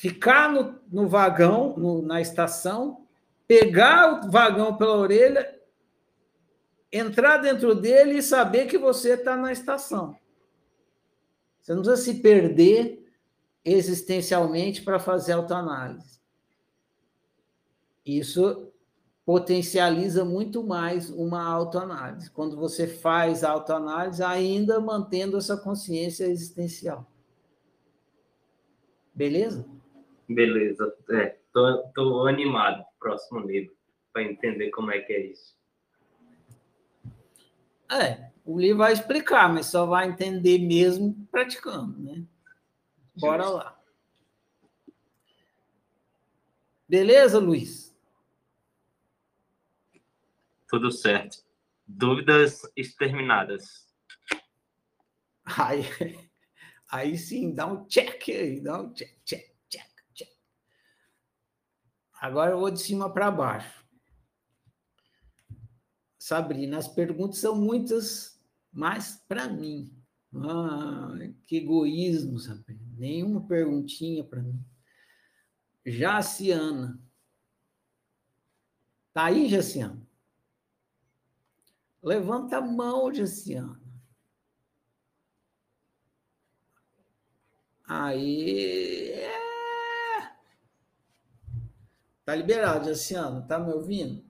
ficar no, no vagão, no, na estação, pegar o vagão pela orelha, entrar dentro dele e saber que você está na estação. Você não precisa se perder existencialmente para fazer autoanálise. Isso potencializa muito mais uma autoanálise. Quando você faz autoanálise, ainda mantendo essa consciência existencial. Beleza? Beleza. É, tô, tô animado próximo livro para entender como é que é isso. É, o livro vai explicar, mas só vai entender mesmo praticando, né? Bora lá. Beleza, Luiz? Tudo certo. Dúvidas exterminadas. Aí, (laughs) aí sim, dá um check aí, dá um check, check. Agora eu vou de cima para baixo. Sabrina, as perguntas são muitas, mas para mim. Ah, que egoísmo, Sabrina. Nenhuma perguntinha para mim. Jaciana. Tá aí, Jaciana? Levanta a mão, Jaciana. Aí. É... Tá liberado, Jaciano. Tá me ouvindo?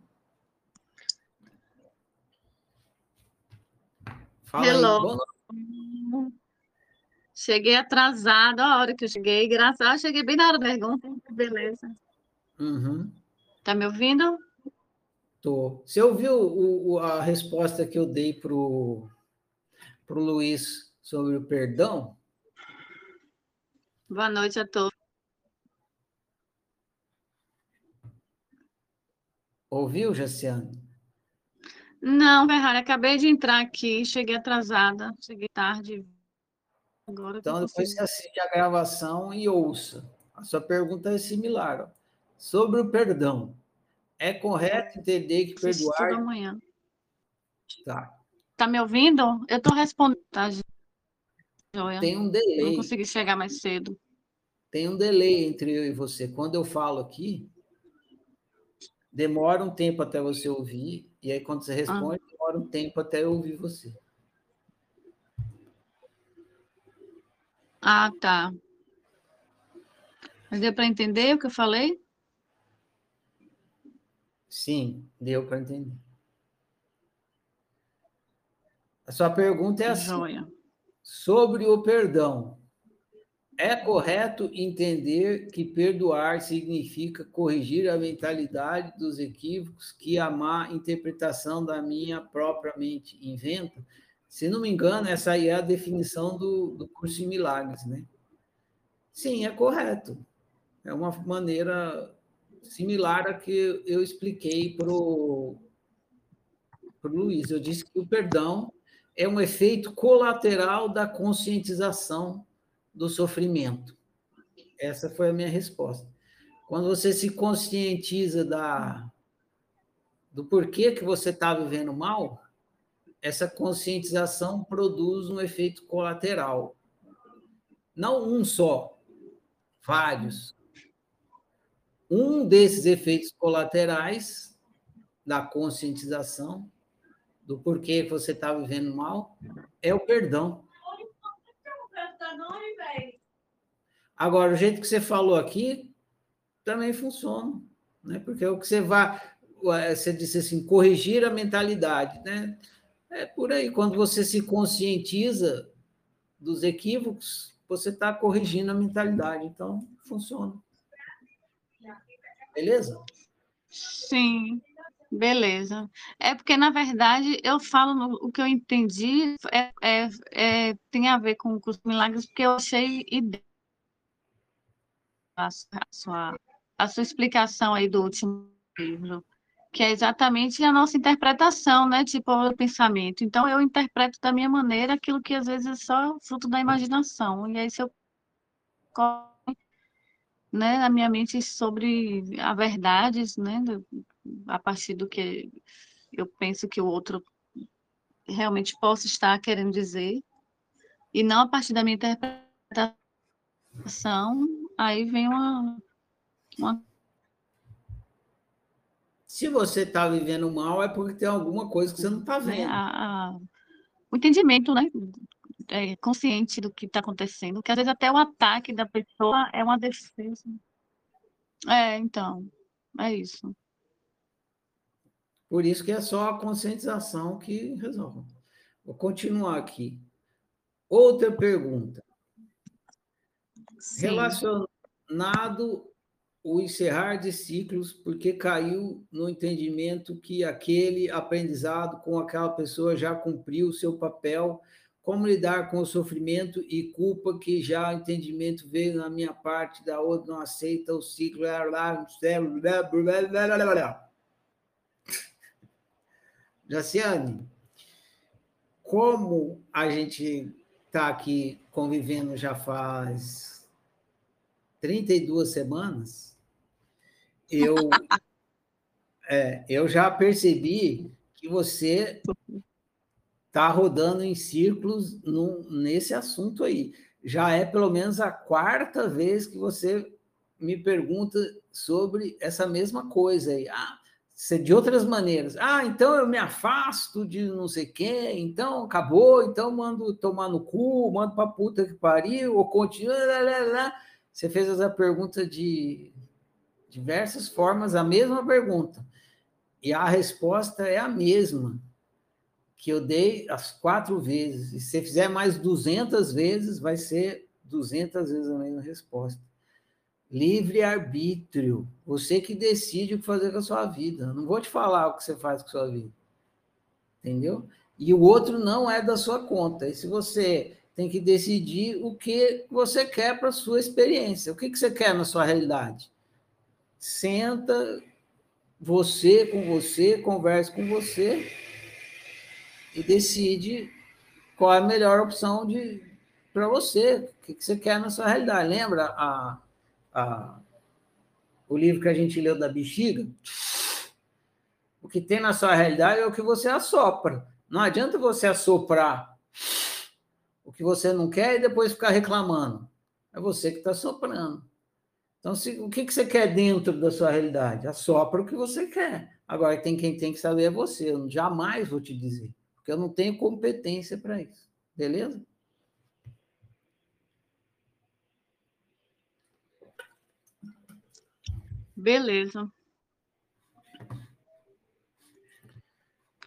Fala Hello. Aí. Cheguei atrasada, a hora que eu cheguei, graças a Deus, cheguei bem na hora da pergunta. Beleza. Uhum. Tá me ouvindo? Tô. Você ouviu o, o, a resposta que eu dei pro, pro Luiz sobre o perdão? Boa noite a todos. Ouviu, Jaciane? Não, Ferrari, acabei de entrar aqui, cheguei atrasada, cheguei tarde. Agora então, depois você assiste a gravação e ouça. A sua pergunta é similar. Ó. Sobre o perdão, é correto entender que perdoar. amanhã. Tá. Tá me ouvindo? Eu estou respondendo, tá, Joia. Tem um delay. Não consegui chegar mais cedo. Tem um delay entre eu e você. Quando eu falo aqui, demora um tempo até você ouvir, e aí quando você responde, ah. demora um tempo até eu ouvir você. Ah, tá. Mas deu para entender o que eu falei? Sim, deu para entender. A sua pergunta é assim: Joia. sobre o perdão. É correto entender que perdoar significa corrigir a mentalidade dos equívocos que a má interpretação da minha própria mente inventa? Se não me engano, essa aí é a definição do, do curso de milagres, né? Sim, é correto. É uma maneira similar a que eu expliquei para o Luiz. Eu disse que o perdão é um efeito colateral da conscientização do sofrimento. Essa foi a minha resposta. Quando você se conscientiza da, do porquê que você está vivendo mal, essa conscientização produz um efeito colateral. Não um só, vários. Um desses efeitos colaterais da conscientização do porquê você está vivendo mal é o perdão. Agora, o jeito que você falou aqui também funciona, né? Porque é o que você vai, você disse assim, corrigir a mentalidade, né? É por aí, quando você se conscientiza dos equívocos, você está corrigindo a mentalidade, então funciona. Beleza? Sim, beleza. É porque, na verdade, eu falo no, o que eu entendi é, é, é, tem a ver com os milagres, porque eu achei ideia a sua, a sua explicação aí do último livro, que é exatamente a nossa interpretação, né? Tipo, o pensamento. Então, eu interpreto da minha maneira aquilo que às vezes é só fruto da imaginação. E aí, se eu né, na minha mente sobre a verdade, né, a partir do que eu penso que o outro realmente possa estar querendo dizer, e não a partir da minha interpretação, aí vem uma, uma... Se você está vivendo mal, é porque tem alguma coisa que você não está é, vendo. A, a, o entendimento, né? É, consciente do que está acontecendo, que às vezes até o ataque da pessoa é uma defesa. É, então, é isso. Por isso que é só a conscientização que resolve. Vou continuar aqui. Outra pergunta. Sim. Relacionado o encerrar de ciclos, porque caiu no entendimento que aquele aprendizado com aquela pessoa já cumpriu o seu papel, como lidar com o sofrimento e culpa que já o entendimento veio na minha parte, da outra não aceita o ciclo. Jaciane, como a gente está aqui convivendo já faz 32 semanas, eu, (laughs) é, eu já percebi que você está rodando em círculos no, nesse assunto aí. Já é pelo menos a quarta vez que você me pergunta sobre essa mesma coisa aí. Ah, de outras maneiras. Ah, então eu me afasto de não sei quem, então acabou, então mando tomar no cu, mando para puta que pariu, ou continua. Lá, lá, lá. Você fez essa pergunta de diversas formas, a mesma pergunta. E a resposta é a mesma que eu dei as quatro vezes. E se você fizer mais 200 vezes, vai ser 200 vezes a mesma resposta. Livre-arbítrio. Você que decide o que fazer com a sua vida. Eu não vou te falar o que você faz com a sua vida. Entendeu? E o outro não é da sua conta. E se você tem que decidir o que você quer para a sua experiência. O que, que você quer na sua realidade? Senta você com você, converse com você e decide qual é a melhor opção de para você, o que, que você quer na sua realidade. Lembra a a, o livro que a gente leu da bexiga, o que tem na sua realidade é o que você assopra. Não adianta você assoprar que você não quer e depois ficar reclamando. É você que está soprando. Então, se, o que, que você quer dentro da sua realidade? Assopra o que você quer. Agora, tem quem tem que saber é você. Eu jamais vou te dizer, porque eu não tenho competência para isso. Beleza? Beleza.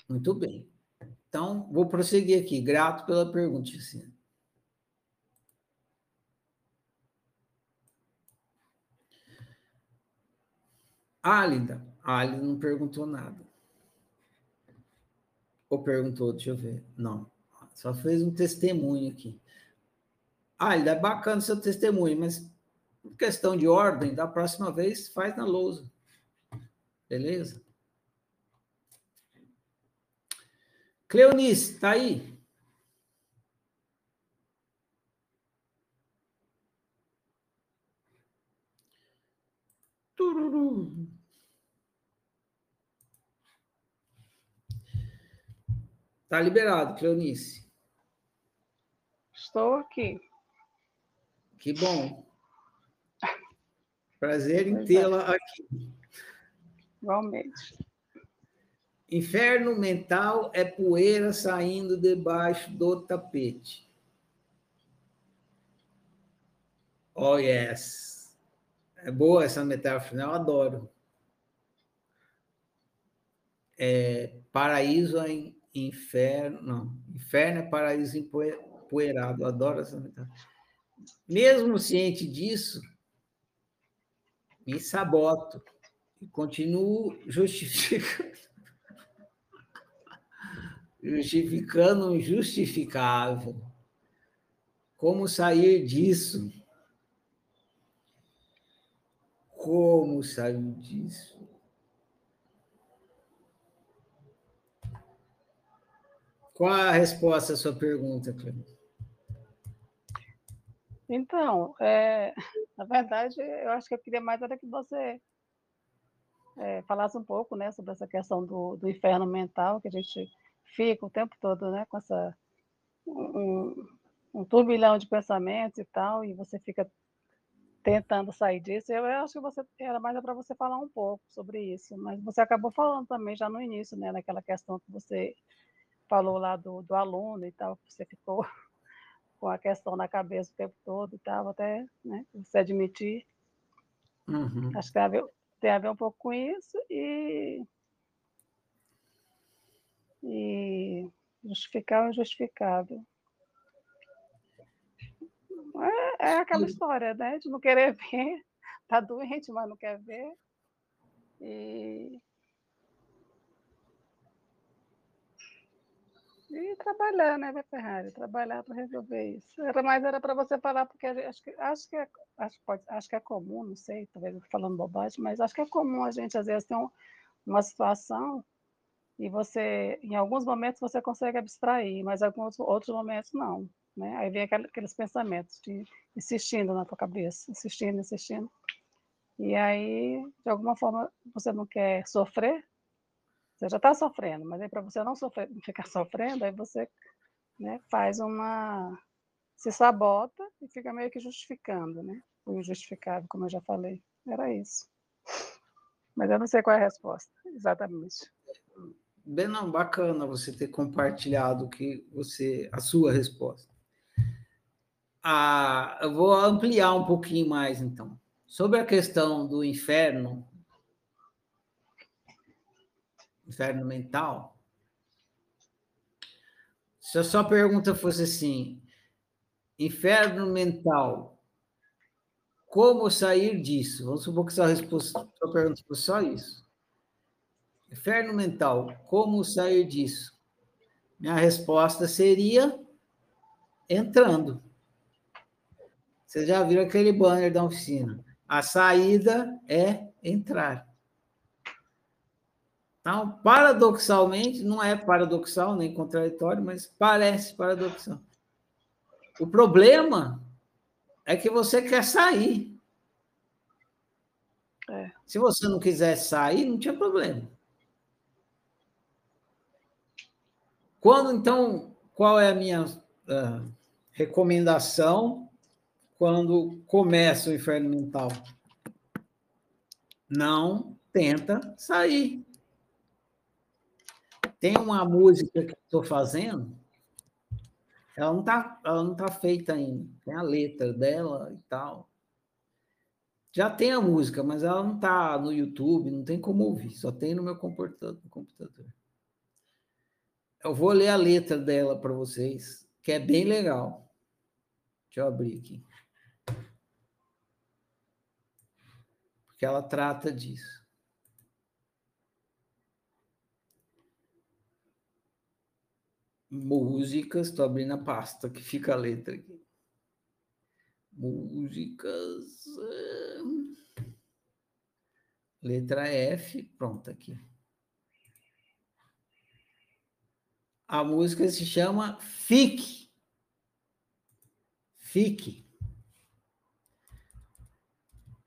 Muito bem. Então, vou prosseguir aqui. Grato pela pergunta, Ticina. Álida. Álida não perguntou nada. Ou perguntou, deixa eu ver. Não. Só fez um testemunho aqui. Álida, é bacana seu testemunho, mas questão de ordem, da próxima vez faz na lousa. Beleza? Cleonice, tá aí? Tururu. Tá liberado, Cleonice. Estou aqui. Que bom. (laughs) Prazer em é. tê-la aqui. Igualmente. Inferno mental é poeira saindo debaixo do tapete. Oh, yes. É boa essa metáfora, né? eu adoro. É, paraíso é inferno, não. Inferno é paraíso empoeirado. Adoro essa metáfora. Mesmo ciente disso, me saboto e continuo justificando, (laughs) justificando o injustificável. Como sair disso? Como sair disso? Qual a resposta à sua pergunta, Clemente? Então, é, na verdade, eu acho que eu queria mais era que você é, falasse um pouco né, sobre essa questão do, do inferno mental, que a gente fica o tempo todo né, com essa, um, um turbilhão de pensamentos e tal, e você fica tentando sair disso. Eu, eu acho que você era mais para você falar um pouco sobre isso, mas você acabou falando também já no início, né, naquela questão que você falou lá do, do aluno e tal, que você ficou (laughs) com a questão na cabeça o tempo todo e tal, até né, se admitir. Uhum. Acho que tem a, ver, tem a ver um pouco com isso e, e justificar o injustificável. É, é aquela história, né? De não querer (laughs) ver, tá doente, mas não quer ver. E E trabalhar, né, Ferrari? Trabalhar para resolver isso. Era mais era para você falar, porque acho que acho que é, acho, pode, acho que é comum, não sei, talvez eu estou falando bobagem, mas acho que é comum a gente às vezes ter um, uma situação e você, em alguns momentos você consegue abstrair, mas em alguns outros momentos não, né? Aí vem aqueles pensamentos de insistindo na tua cabeça, insistindo, insistindo. E aí, de alguma forma, você não quer sofrer, você já está sofrendo, mas aí para você não sofrer, (laughs) ficar sofrendo, aí você né, faz uma. se sabota e fica meio que justificando, né? O injustificável, como eu já falei. Era isso. Mas eu não sei qual é a resposta, exatamente. Bem, não, bacana você ter compartilhado que você a sua resposta. Ah, eu vou ampliar um pouquinho mais, então. Sobre a questão do inferno, inferno mental, se a sua pergunta fosse assim, inferno mental, como sair disso? Vamos supor que sua, resposta, sua pergunta fosse só isso. Inferno mental, como sair disso? Minha resposta seria entrando. Vocês já viram aquele banner da oficina? A saída é entrar. Então, paradoxalmente, não é paradoxal nem contraditório, mas parece paradoxal. O problema é que você quer sair. É. Se você não quiser sair, não tinha problema. Quando, então, qual é a minha uh, recomendação quando começa o inferno mental? Não tenta sair. Tem uma música que estou fazendo, ela não está ela não tá feita ainda. Tem a letra dela e tal. Já tem a música, mas ela não está no YouTube, não tem como ouvir, só tem no meu computador. Eu vou ler a letra dela para vocês, que é bem legal. Deixa eu abrir aqui. Porque ela trata disso. músicas, estou abrindo a pasta que fica a letra aqui. Músicas. Eh, letra F, pronto aqui. A música se chama Fique. Fique.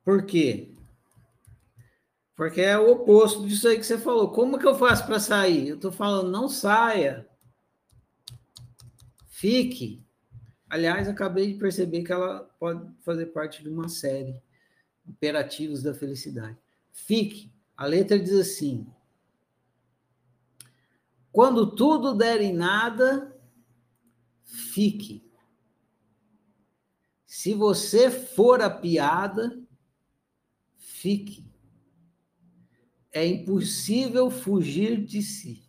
Por quê? Porque é o oposto disso aí que você falou. Como que eu faço para sair? Eu estou falando, não saia. Fique. Aliás, acabei de perceber que ela pode fazer parte de uma série, Imperativos da Felicidade. Fique. A letra diz assim: Quando tudo der em nada, fique. Se você for a piada, fique. É impossível fugir de si.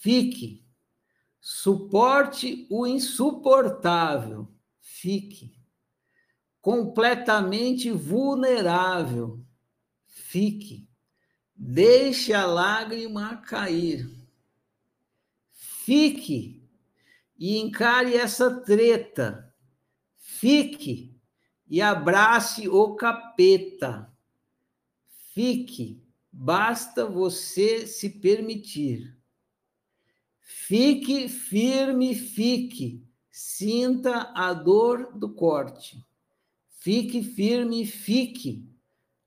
Fique Suporte o insuportável. Fique. Completamente vulnerável. Fique. Deixe a lágrima cair. Fique e encare essa treta. Fique e abrace o capeta. Fique, basta você se permitir. Fique firme, fique. Sinta a dor do corte. Fique firme, fique.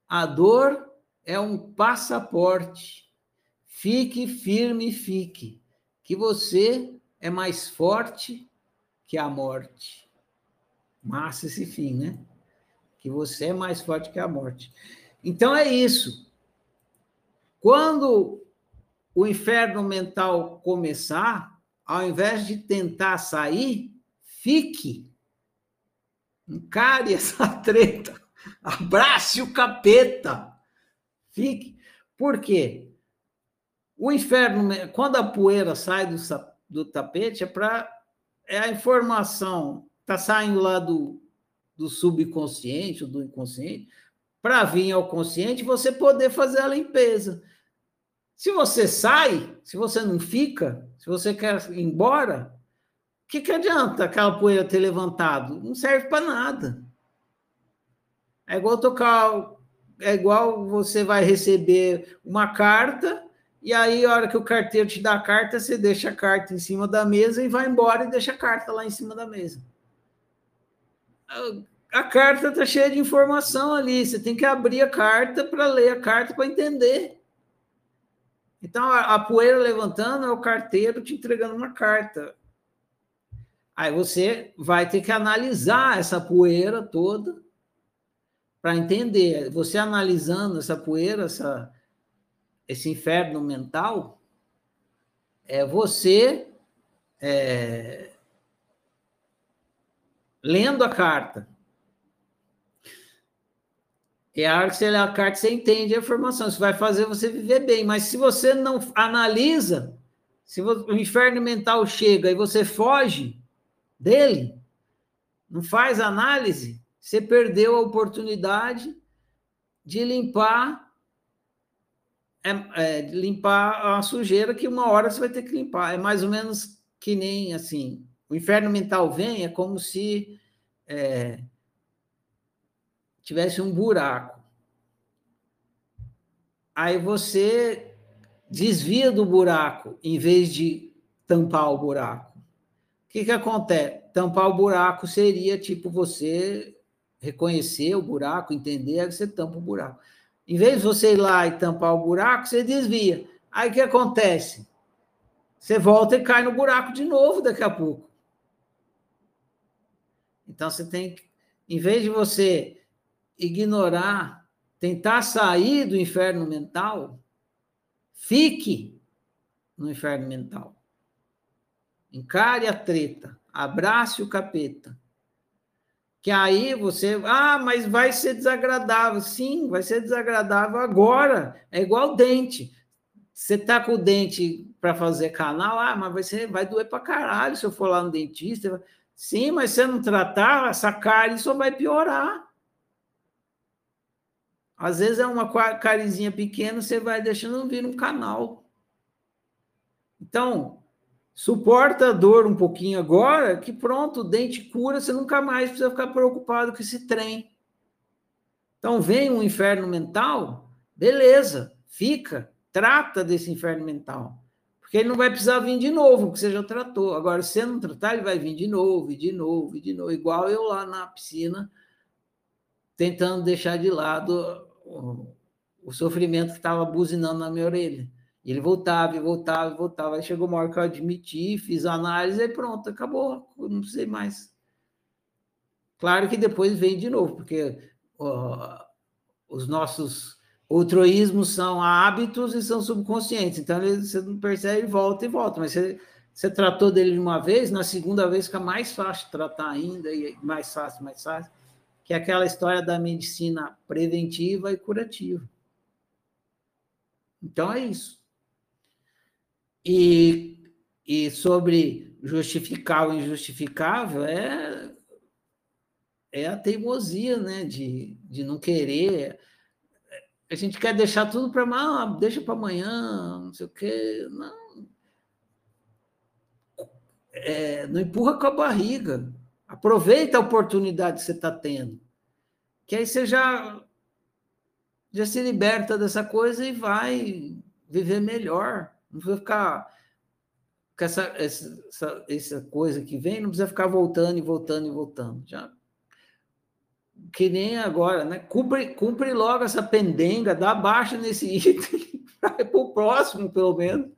A dor é um passaporte. Fique firme, fique. Que você é mais forte que a morte. Massa esse fim, né? Que você é mais forte que a morte. Então é isso. Quando o inferno mental começar, ao invés de tentar sair, fique. Encare (laughs) essa treta. Abrace o capeta. Fique. Por quê? O inferno, quando a poeira sai do, do tapete, é para. É a informação, está saindo lá do, do subconsciente ou do inconsciente, para vir ao consciente você poder fazer a limpeza. Se você sai, se você não fica, se você quer ir embora, o que, que adianta aquela poeira ter levantado? Não serve para nada. É igual tocar, é igual você vai receber uma carta e aí, a hora que o carteiro te dá a carta, você deixa a carta em cima da mesa e vai embora e deixa a carta lá em cima da mesa. A carta está cheia de informação ali, você tem que abrir a carta para ler a carta para entender. Então, a, a poeira levantando é o carteiro te entregando uma carta. Aí você vai ter que analisar essa poeira toda para entender. Você analisando essa poeira, essa, esse inferno mental, é você é, lendo a carta. É a hora que você lê a carta, você entende a informação. Isso vai fazer você viver bem. Mas se você não analisa, se o inferno mental chega e você foge dele, não faz análise, você perdeu a oportunidade de limpar é, é, limpar a sujeira que uma hora você vai ter que limpar. É mais ou menos que nem assim, o inferno mental vem, é como se é, tivesse um buraco. Aí você desvia do buraco em vez de tampar o buraco. O que, que acontece? Tampar o buraco seria tipo você reconhecer o buraco, entender, aí você tampa o buraco. Em vez de você ir lá e tampar o buraco, você desvia. Aí o que acontece? Você volta e cai no buraco de novo daqui a pouco. Então você tem que, em vez de você ignorar, tentar sair do inferno mental, fique no inferno mental. Encare a treta, abrace o capeta que aí você, ah, mas vai ser desagradável. Sim, vai ser desagradável agora. É igual dente. Você tá com o dente para fazer canal, ah, mas vai, ser, vai doer para caralho se eu for lá no dentista. Sim, mas se você não tratar, essa cárie só vai piorar. Às vezes é uma carizinha pequena, você vai deixando vir um canal. Então, Suporta a dor um pouquinho agora, que pronto, o dente cura, você nunca mais precisa ficar preocupado com esse trem. Então vem um inferno mental, beleza, fica, trata desse inferno mental. Porque ele não vai precisar vir de novo, porque você já tratou. Agora, se você não tratar, ele vai vir de novo, e de novo, e de novo. Igual eu lá na piscina, tentando deixar de lado o, sofrimento que estava buzinando na minha orelha. E ele voltava e voltava e voltava. Aí chegou uma hora que eu admiti, fiz a análise e pronto, acabou, não sei mais. Claro que depois vem de novo, porque os nossos outroísmos são hábitos e são subconscientes. Então ele, você não percebe, volta e volta. Mas você, você tratou dele de uma vez, na segunda vez fica mais fácil tratar ainda, e mais fácil, mais fácil, que é aquela história da medicina preventiva e curativa. Então é isso. E, e sobre justificar o injustificável é, é a teimosia, né? De, de não querer. A gente quer deixar tudo para ah, deixa para amanhã, não sei o quê. Não. É, não empurra com a barriga. Aproveita a oportunidade que você está tendo. Que aí você já, já se liberta dessa coisa e vai viver melhor. Não precisa ficar com essa, essa, essa coisa que vem, não precisa ficar voltando e voltando e voltando. Já que nem agora, né? Cumpre, cumpre logo essa pendenga, dá baixa nesse (laughs) item ir para o próximo, pelo menos.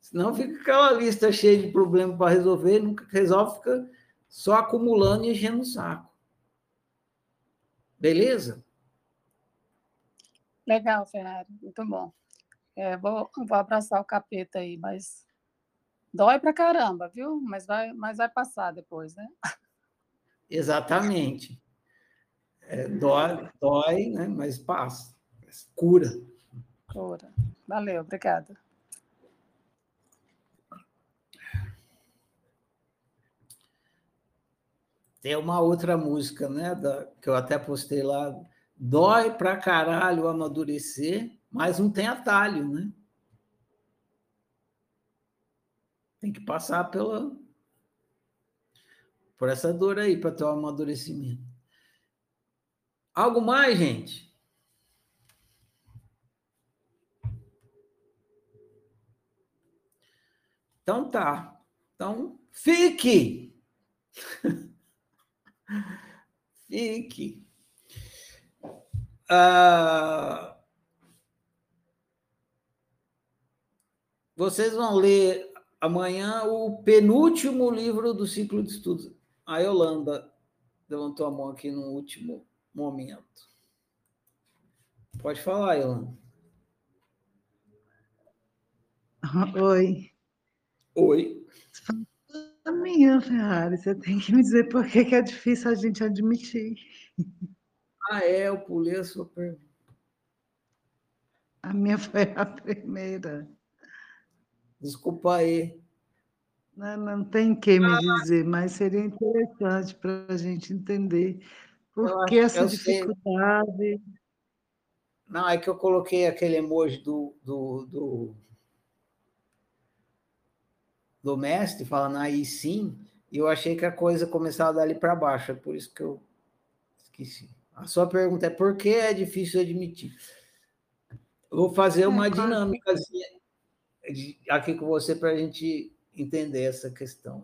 Senão fica aquela lista cheia de problemas para resolver, nunca resolve, fica só acumulando e enchendo o saco. Beleza? Legal, Ferrari, muito bom. É, vou, vou abraçar o capeta aí, mas dói pra caramba, viu? Mas vai, mas vai passar depois, né? (laughs) Exatamente. É, dói, dói, né? Mas passa. Cura. Cura. Valeu, obrigada. Tem uma outra música, né? Da, que eu até postei lá. Dói pra caralho amadurecer mas não tem atalho, né? Tem que passar pela por essa dor aí para ter o amadurecimento. Algo mais, gente? Então tá. Então, fique! (laughs) (laughs) fique. Ah, vocês vão ler amanhã o penúltimo livro do ciclo de estudos. A Yolanda levantou a mão aqui no último momento. Pode falar, Yolanda. Oi. Oi. A minha, Ferrari, você tem que me dizer por que, que é difícil a gente admitir. Ah, é, eu pulei a sua pergunta. A minha foi a primeira. Desculpa aí. Não, não tem que me dizer, mas seria interessante para a gente entender por que essa dificuldade. Sei. Não, é que eu coloquei aquele emoji do, do, do, do mestre falando aí sim, e eu achei que a coisa começava dali para baixo, é por isso que eu esqueci. A sua pergunta é por que é difícil admitir? Eu vou fazer é, uma dinâmica aqui com você para a gente entender essa questão.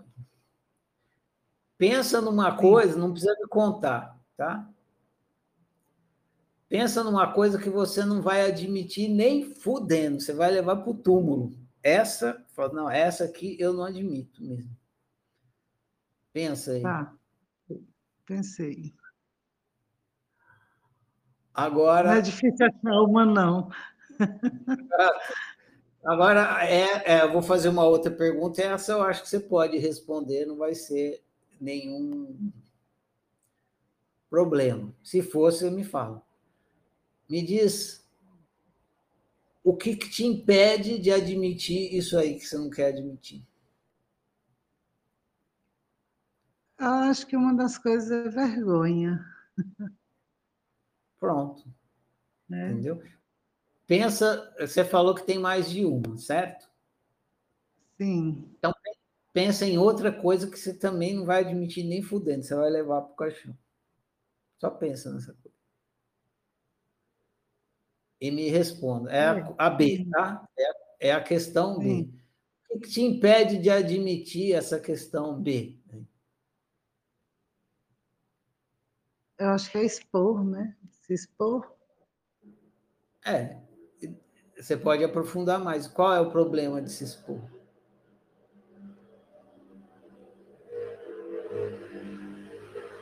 Pensa numa coisa, não precisa me contar, tá? Pensa numa coisa que você não vai admitir nem fudendo, você vai levar para o túmulo. Essa, não, essa aqui eu não admito mesmo. Pensa aí. Tá, pensei. Agora. Não é difícil achar uma, não. (laughs) Agora, é, é, eu vou fazer uma outra pergunta, essa eu acho que você pode responder, não vai ser nenhum problema. Se fosse, me fala. Me diz o que, que te impede de admitir isso aí que você não quer admitir? Eu acho que uma das coisas é vergonha. Pronto. É. Entendeu? Pensa, você falou que tem mais de uma, certo? Sim. Então, pensa em outra coisa que você também não vai admitir nem fudendo, você vai levar para o caixão. Só pensa nessa coisa. E me responda. É a, a B, tá? É, é, a questão B. O que te impede de admitir essa questão B? Eu acho que é expor, né? Se expor. É, você pode aprofundar mais. Qual é o problema de se expor?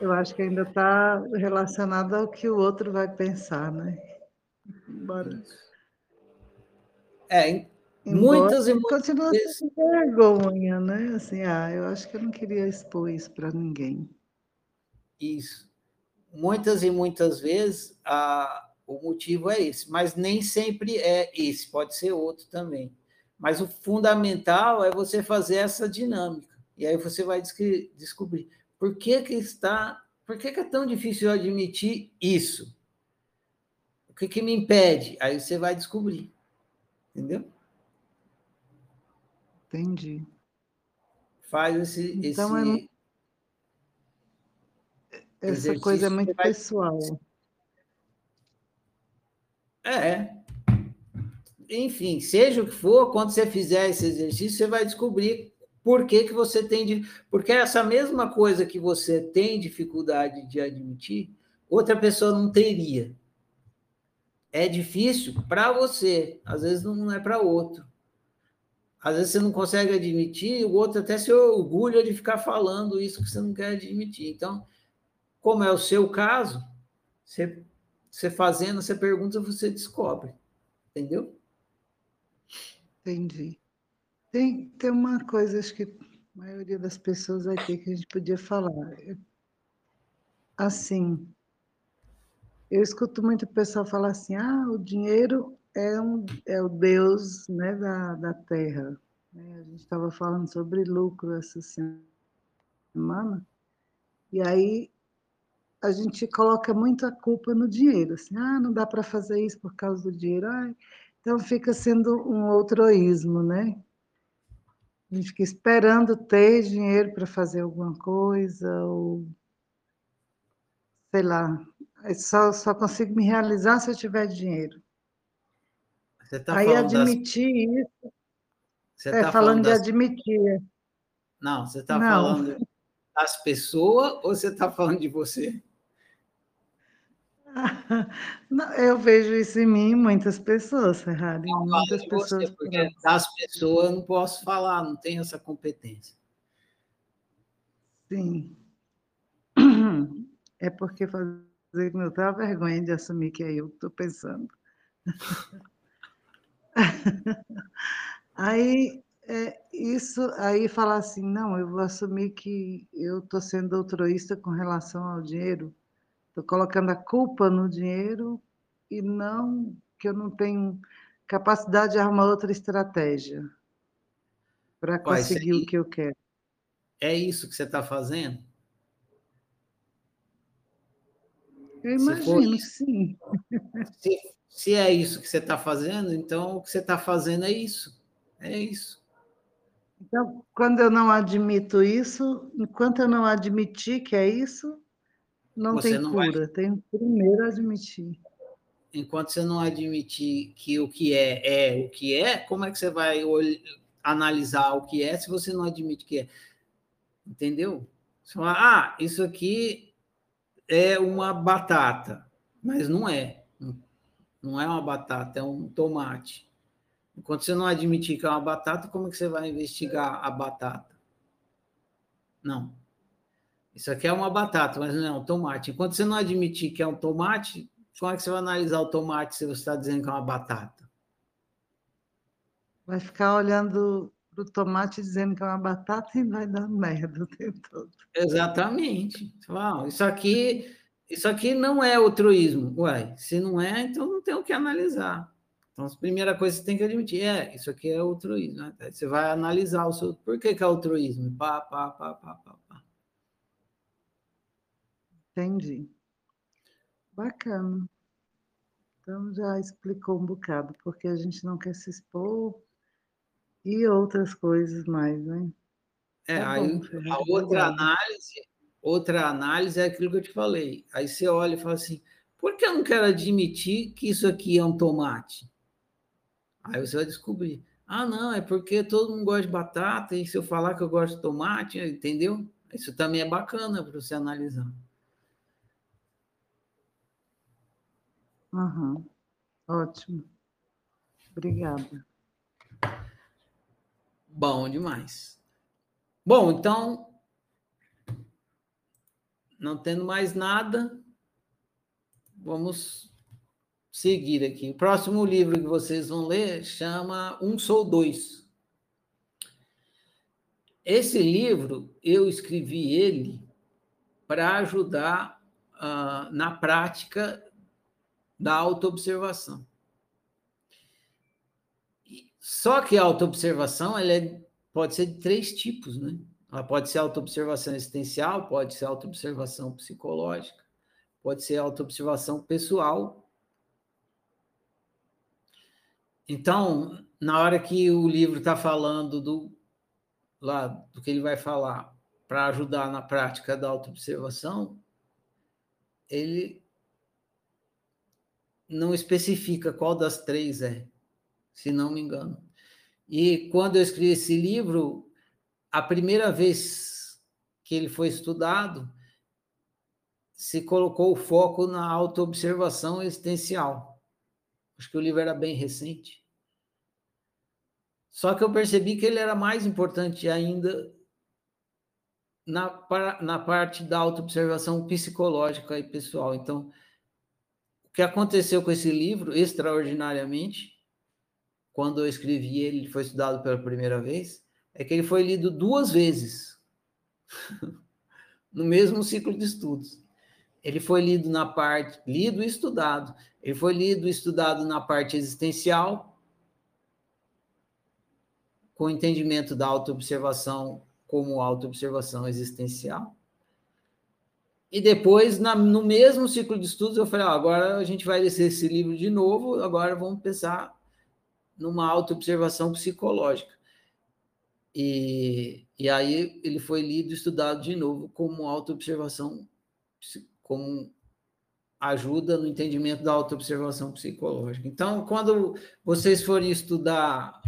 Eu acho que ainda está relacionado ao que o outro vai pensar, né? Embora... É, muitas e muitas continua vezes... vergonha, né? Assim, ah, eu acho que eu não queria expor isso para ninguém. Isso. Muitas e muitas vezes a o motivo é esse, mas nem sempre é esse, pode ser outro também. Mas o fundamental é você fazer essa dinâmica. E aí você vai descobrir por que, que está, por que, que é tão difícil admitir isso? O que, que me impede? Aí você vai descobrir. Entendeu? Entendi. Faz esse. Então, esse é... Essa coisa é muito pessoal. É. Enfim, seja o que for, quando você fizer esse exercício, você vai descobrir por que, que você tem de. Porque essa mesma coisa que você tem dificuldade de admitir, outra pessoa não teria. É difícil para você, às vezes não é para outro. Às vezes você não consegue admitir, o outro até se orgulha de ficar falando isso que você não quer admitir. Então, como é o seu caso, você você fazendo, você pergunta, você descobre. Entendeu? Entendi. Tem, tem uma coisa, acho que a maioria das pessoas ter que a gente podia falar. Assim, eu escuto muito o pessoal falar assim: ah, o dinheiro é, um, é o Deus né, da, da terra. Né? A gente estava falando sobre lucro essa semana, e aí a gente coloca muita culpa no dinheiro, assim, ah, não dá para fazer isso por causa do dinheiro, então fica sendo um outroísmo, né? A gente fica esperando ter dinheiro para fazer alguma coisa, ou sei lá, só, só consigo me realizar se eu tiver dinheiro. Tá Aí admitir das... isso. Você é, tá falando de das... admitir. Não, você está falando das pessoas ou você está falando de você? (laughs) Não, eu vejo isso em mim, muitas pessoas, Ferrari. Não, muitas você, pessoas. porque das pessoas eu não posso falar, não tenho essa competência. Sim. (clears throat) É porque fazer eu tenho vergonha de assumir que é eu que estou pensando. (laughs) Aí, é, isso, aí falar assim, não, eu vou assumir que eu estou sendo altruísta com relação ao dinheiro, estou colocando a culpa no dinheiro e não que eu não tenho capacidade de arrumar outra estratégia para conseguir o que eu quero. É isso que você está fazendo? Eu imagino que sim. Se, se é isso que você está fazendo, então o que você está fazendo é isso. É isso. Então, quando eu não admito isso, enquanto eu não admitir que é isso, não você tem não cura. Vai... Tem primeiro admitir. Enquanto você não admitir que o que é é o que é, como é que você vai analisar o que é se você não admite que é? Entendeu? Você fala, ah, isso aqui é uma batata, mas não é. Não é uma batata, é um tomate. Enquanto você não admitir que é uma batata, como é que você vai investigar a batata? Não. Isso aqui é uma batata, mas não é um tomate. Enquanto você não admitir que é um tomate, como é que você vai analisar o tomate se você está dizendo que é uma batata? Vai ficar olhando para o tomate dizendo que é uma batata e vai dar merda o tempo todo. Exatamente. isso aqui, isso aqui não é altruísmo. Ué, se não é, então não tem o que analisar. Então, a primeira coisa que você tem que admitir é, isso aqui é altruísmo. Né? Você vai analisar o seu... Por que, que é altruísmo? Pá, pá, pá, pá, pá, pá. Entendi. Bacana. Então, já explicou um bocado, porque a gente não quer se expor e outras coisas mais, né? É, tá aí, bom, a outra análise, outra análise é aquilo que eu te falei. Aí você olha e fala assim, por que eu não quero admitir que isso aqui é um tomate? Aí você vai descobrir. Ah, não, é porque todo mundo gosta de batata, e se eu falar que eu gosto de tomate, entendeu? Isso também é bacana para você analisar. Uhum. Ótimo. Obrigada. Bom demais. Bom, então, não tendo mais nada, vamos seguir aqui. O próximo livro que vocês vão ler chama Um Sou Dois. Esse livro, eu escrevi ele para ajudar uh, na prática da autoobservação. Só que a autoobservação ela é, pode ser de três tipos, né? Ela pode ser autoobservação existencial, pode ser autoobservação psicológica, pode ser autoobservação pessoal então, na hora que o livro está falando do, lá, do que ele vai falar para ajudar na prática da autoobservação, ele não especifica qual das três é, se não me engano. E quando eu escrevi esse livro, a primeira vez que ele foi estudado, se colocou o foco na autoobservação existencial. Acho que o livro era bem recente. Só que eu percebi que ele era mais importante ainda na, na parte da autoobservação psicológica e pessoal. Então, o que aconteceu com esse livro, extraordinariamente, quando eu escrevi ele, foi estudado pela primeira vez, é que ele foi lido duas vezes, (laughs) no mesmo ciclo de estudos. Ele foi lido na parte, lido e estudado. Ele foi lido e estudado na parte existencial, com o entendimento da autoobservação como autoobservação existencial. E depois, na, no mesmo ciclo de estudos, eu falei: agora a gente vai ler esse livro de novo, agora vamos pensar numa autoobservação psicológica. E, e aí ele foi lido e estudado de novo como autoobservação, como ajuda no entendimento da autoobservação psicológica. Então, quando vocês forem estudar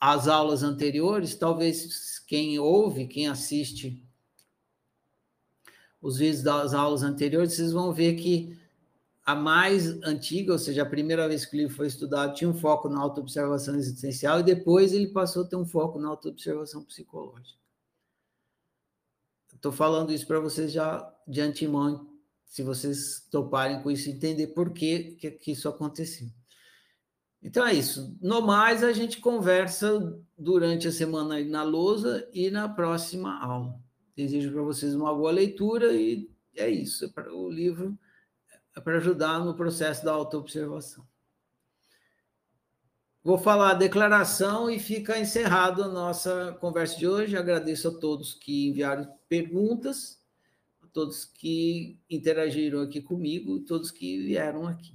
as aulas anteriores, talvez quem ouve, quem assiste os vídeos das aulas anteriores, vocês vão ver que a mais antiga, ou seja, a primeira vez que o livro foi estudado, tinha um foco na autoobservação existencial e depois ele passou a ter um foco na autoobservação psicológica. Estou falando isso para vocês já de antemão, se vocês toparem com isso, entender por que, que, isso aconteceu. Então é isso. No mais, a gente conversa durante a semana na lousa e na próxima aula. Desejo para vocês uma boa leitura e é isso. É o livro é para ajudar no processo da autoobservação. Vou falar a declaração e fica encerrado a nossa conversa de hoje. Agradeço a todos que enviaram perguntas, a todos que interagiram aqui comigo, todos que vieram aqui.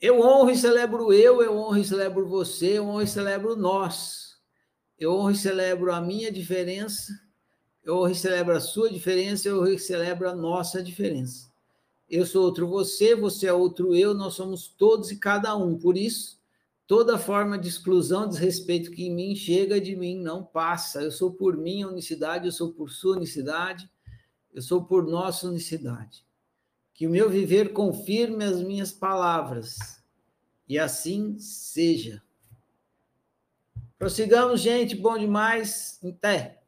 Eu honro e celebro eu, eu honro e celebro você, eu honro e celebro nós. Eu honro e celebro a minha diferença, eu honro e celebro a sua diferença, eu honro e celebro a nossa diferença. Eu sou outro você, você é outro eu, nós somos todos e cada um. Por isso, toda forma de exclusão, desrespeito que em mim chega de mim não passa. Eu sou por minha unicidade, eu sou por sua unicidade, eu sou por nossa unicidade. Que o meu viver confirme as minhas palavras. E assim seja. Prossigamos, gente. Bom demais. Até.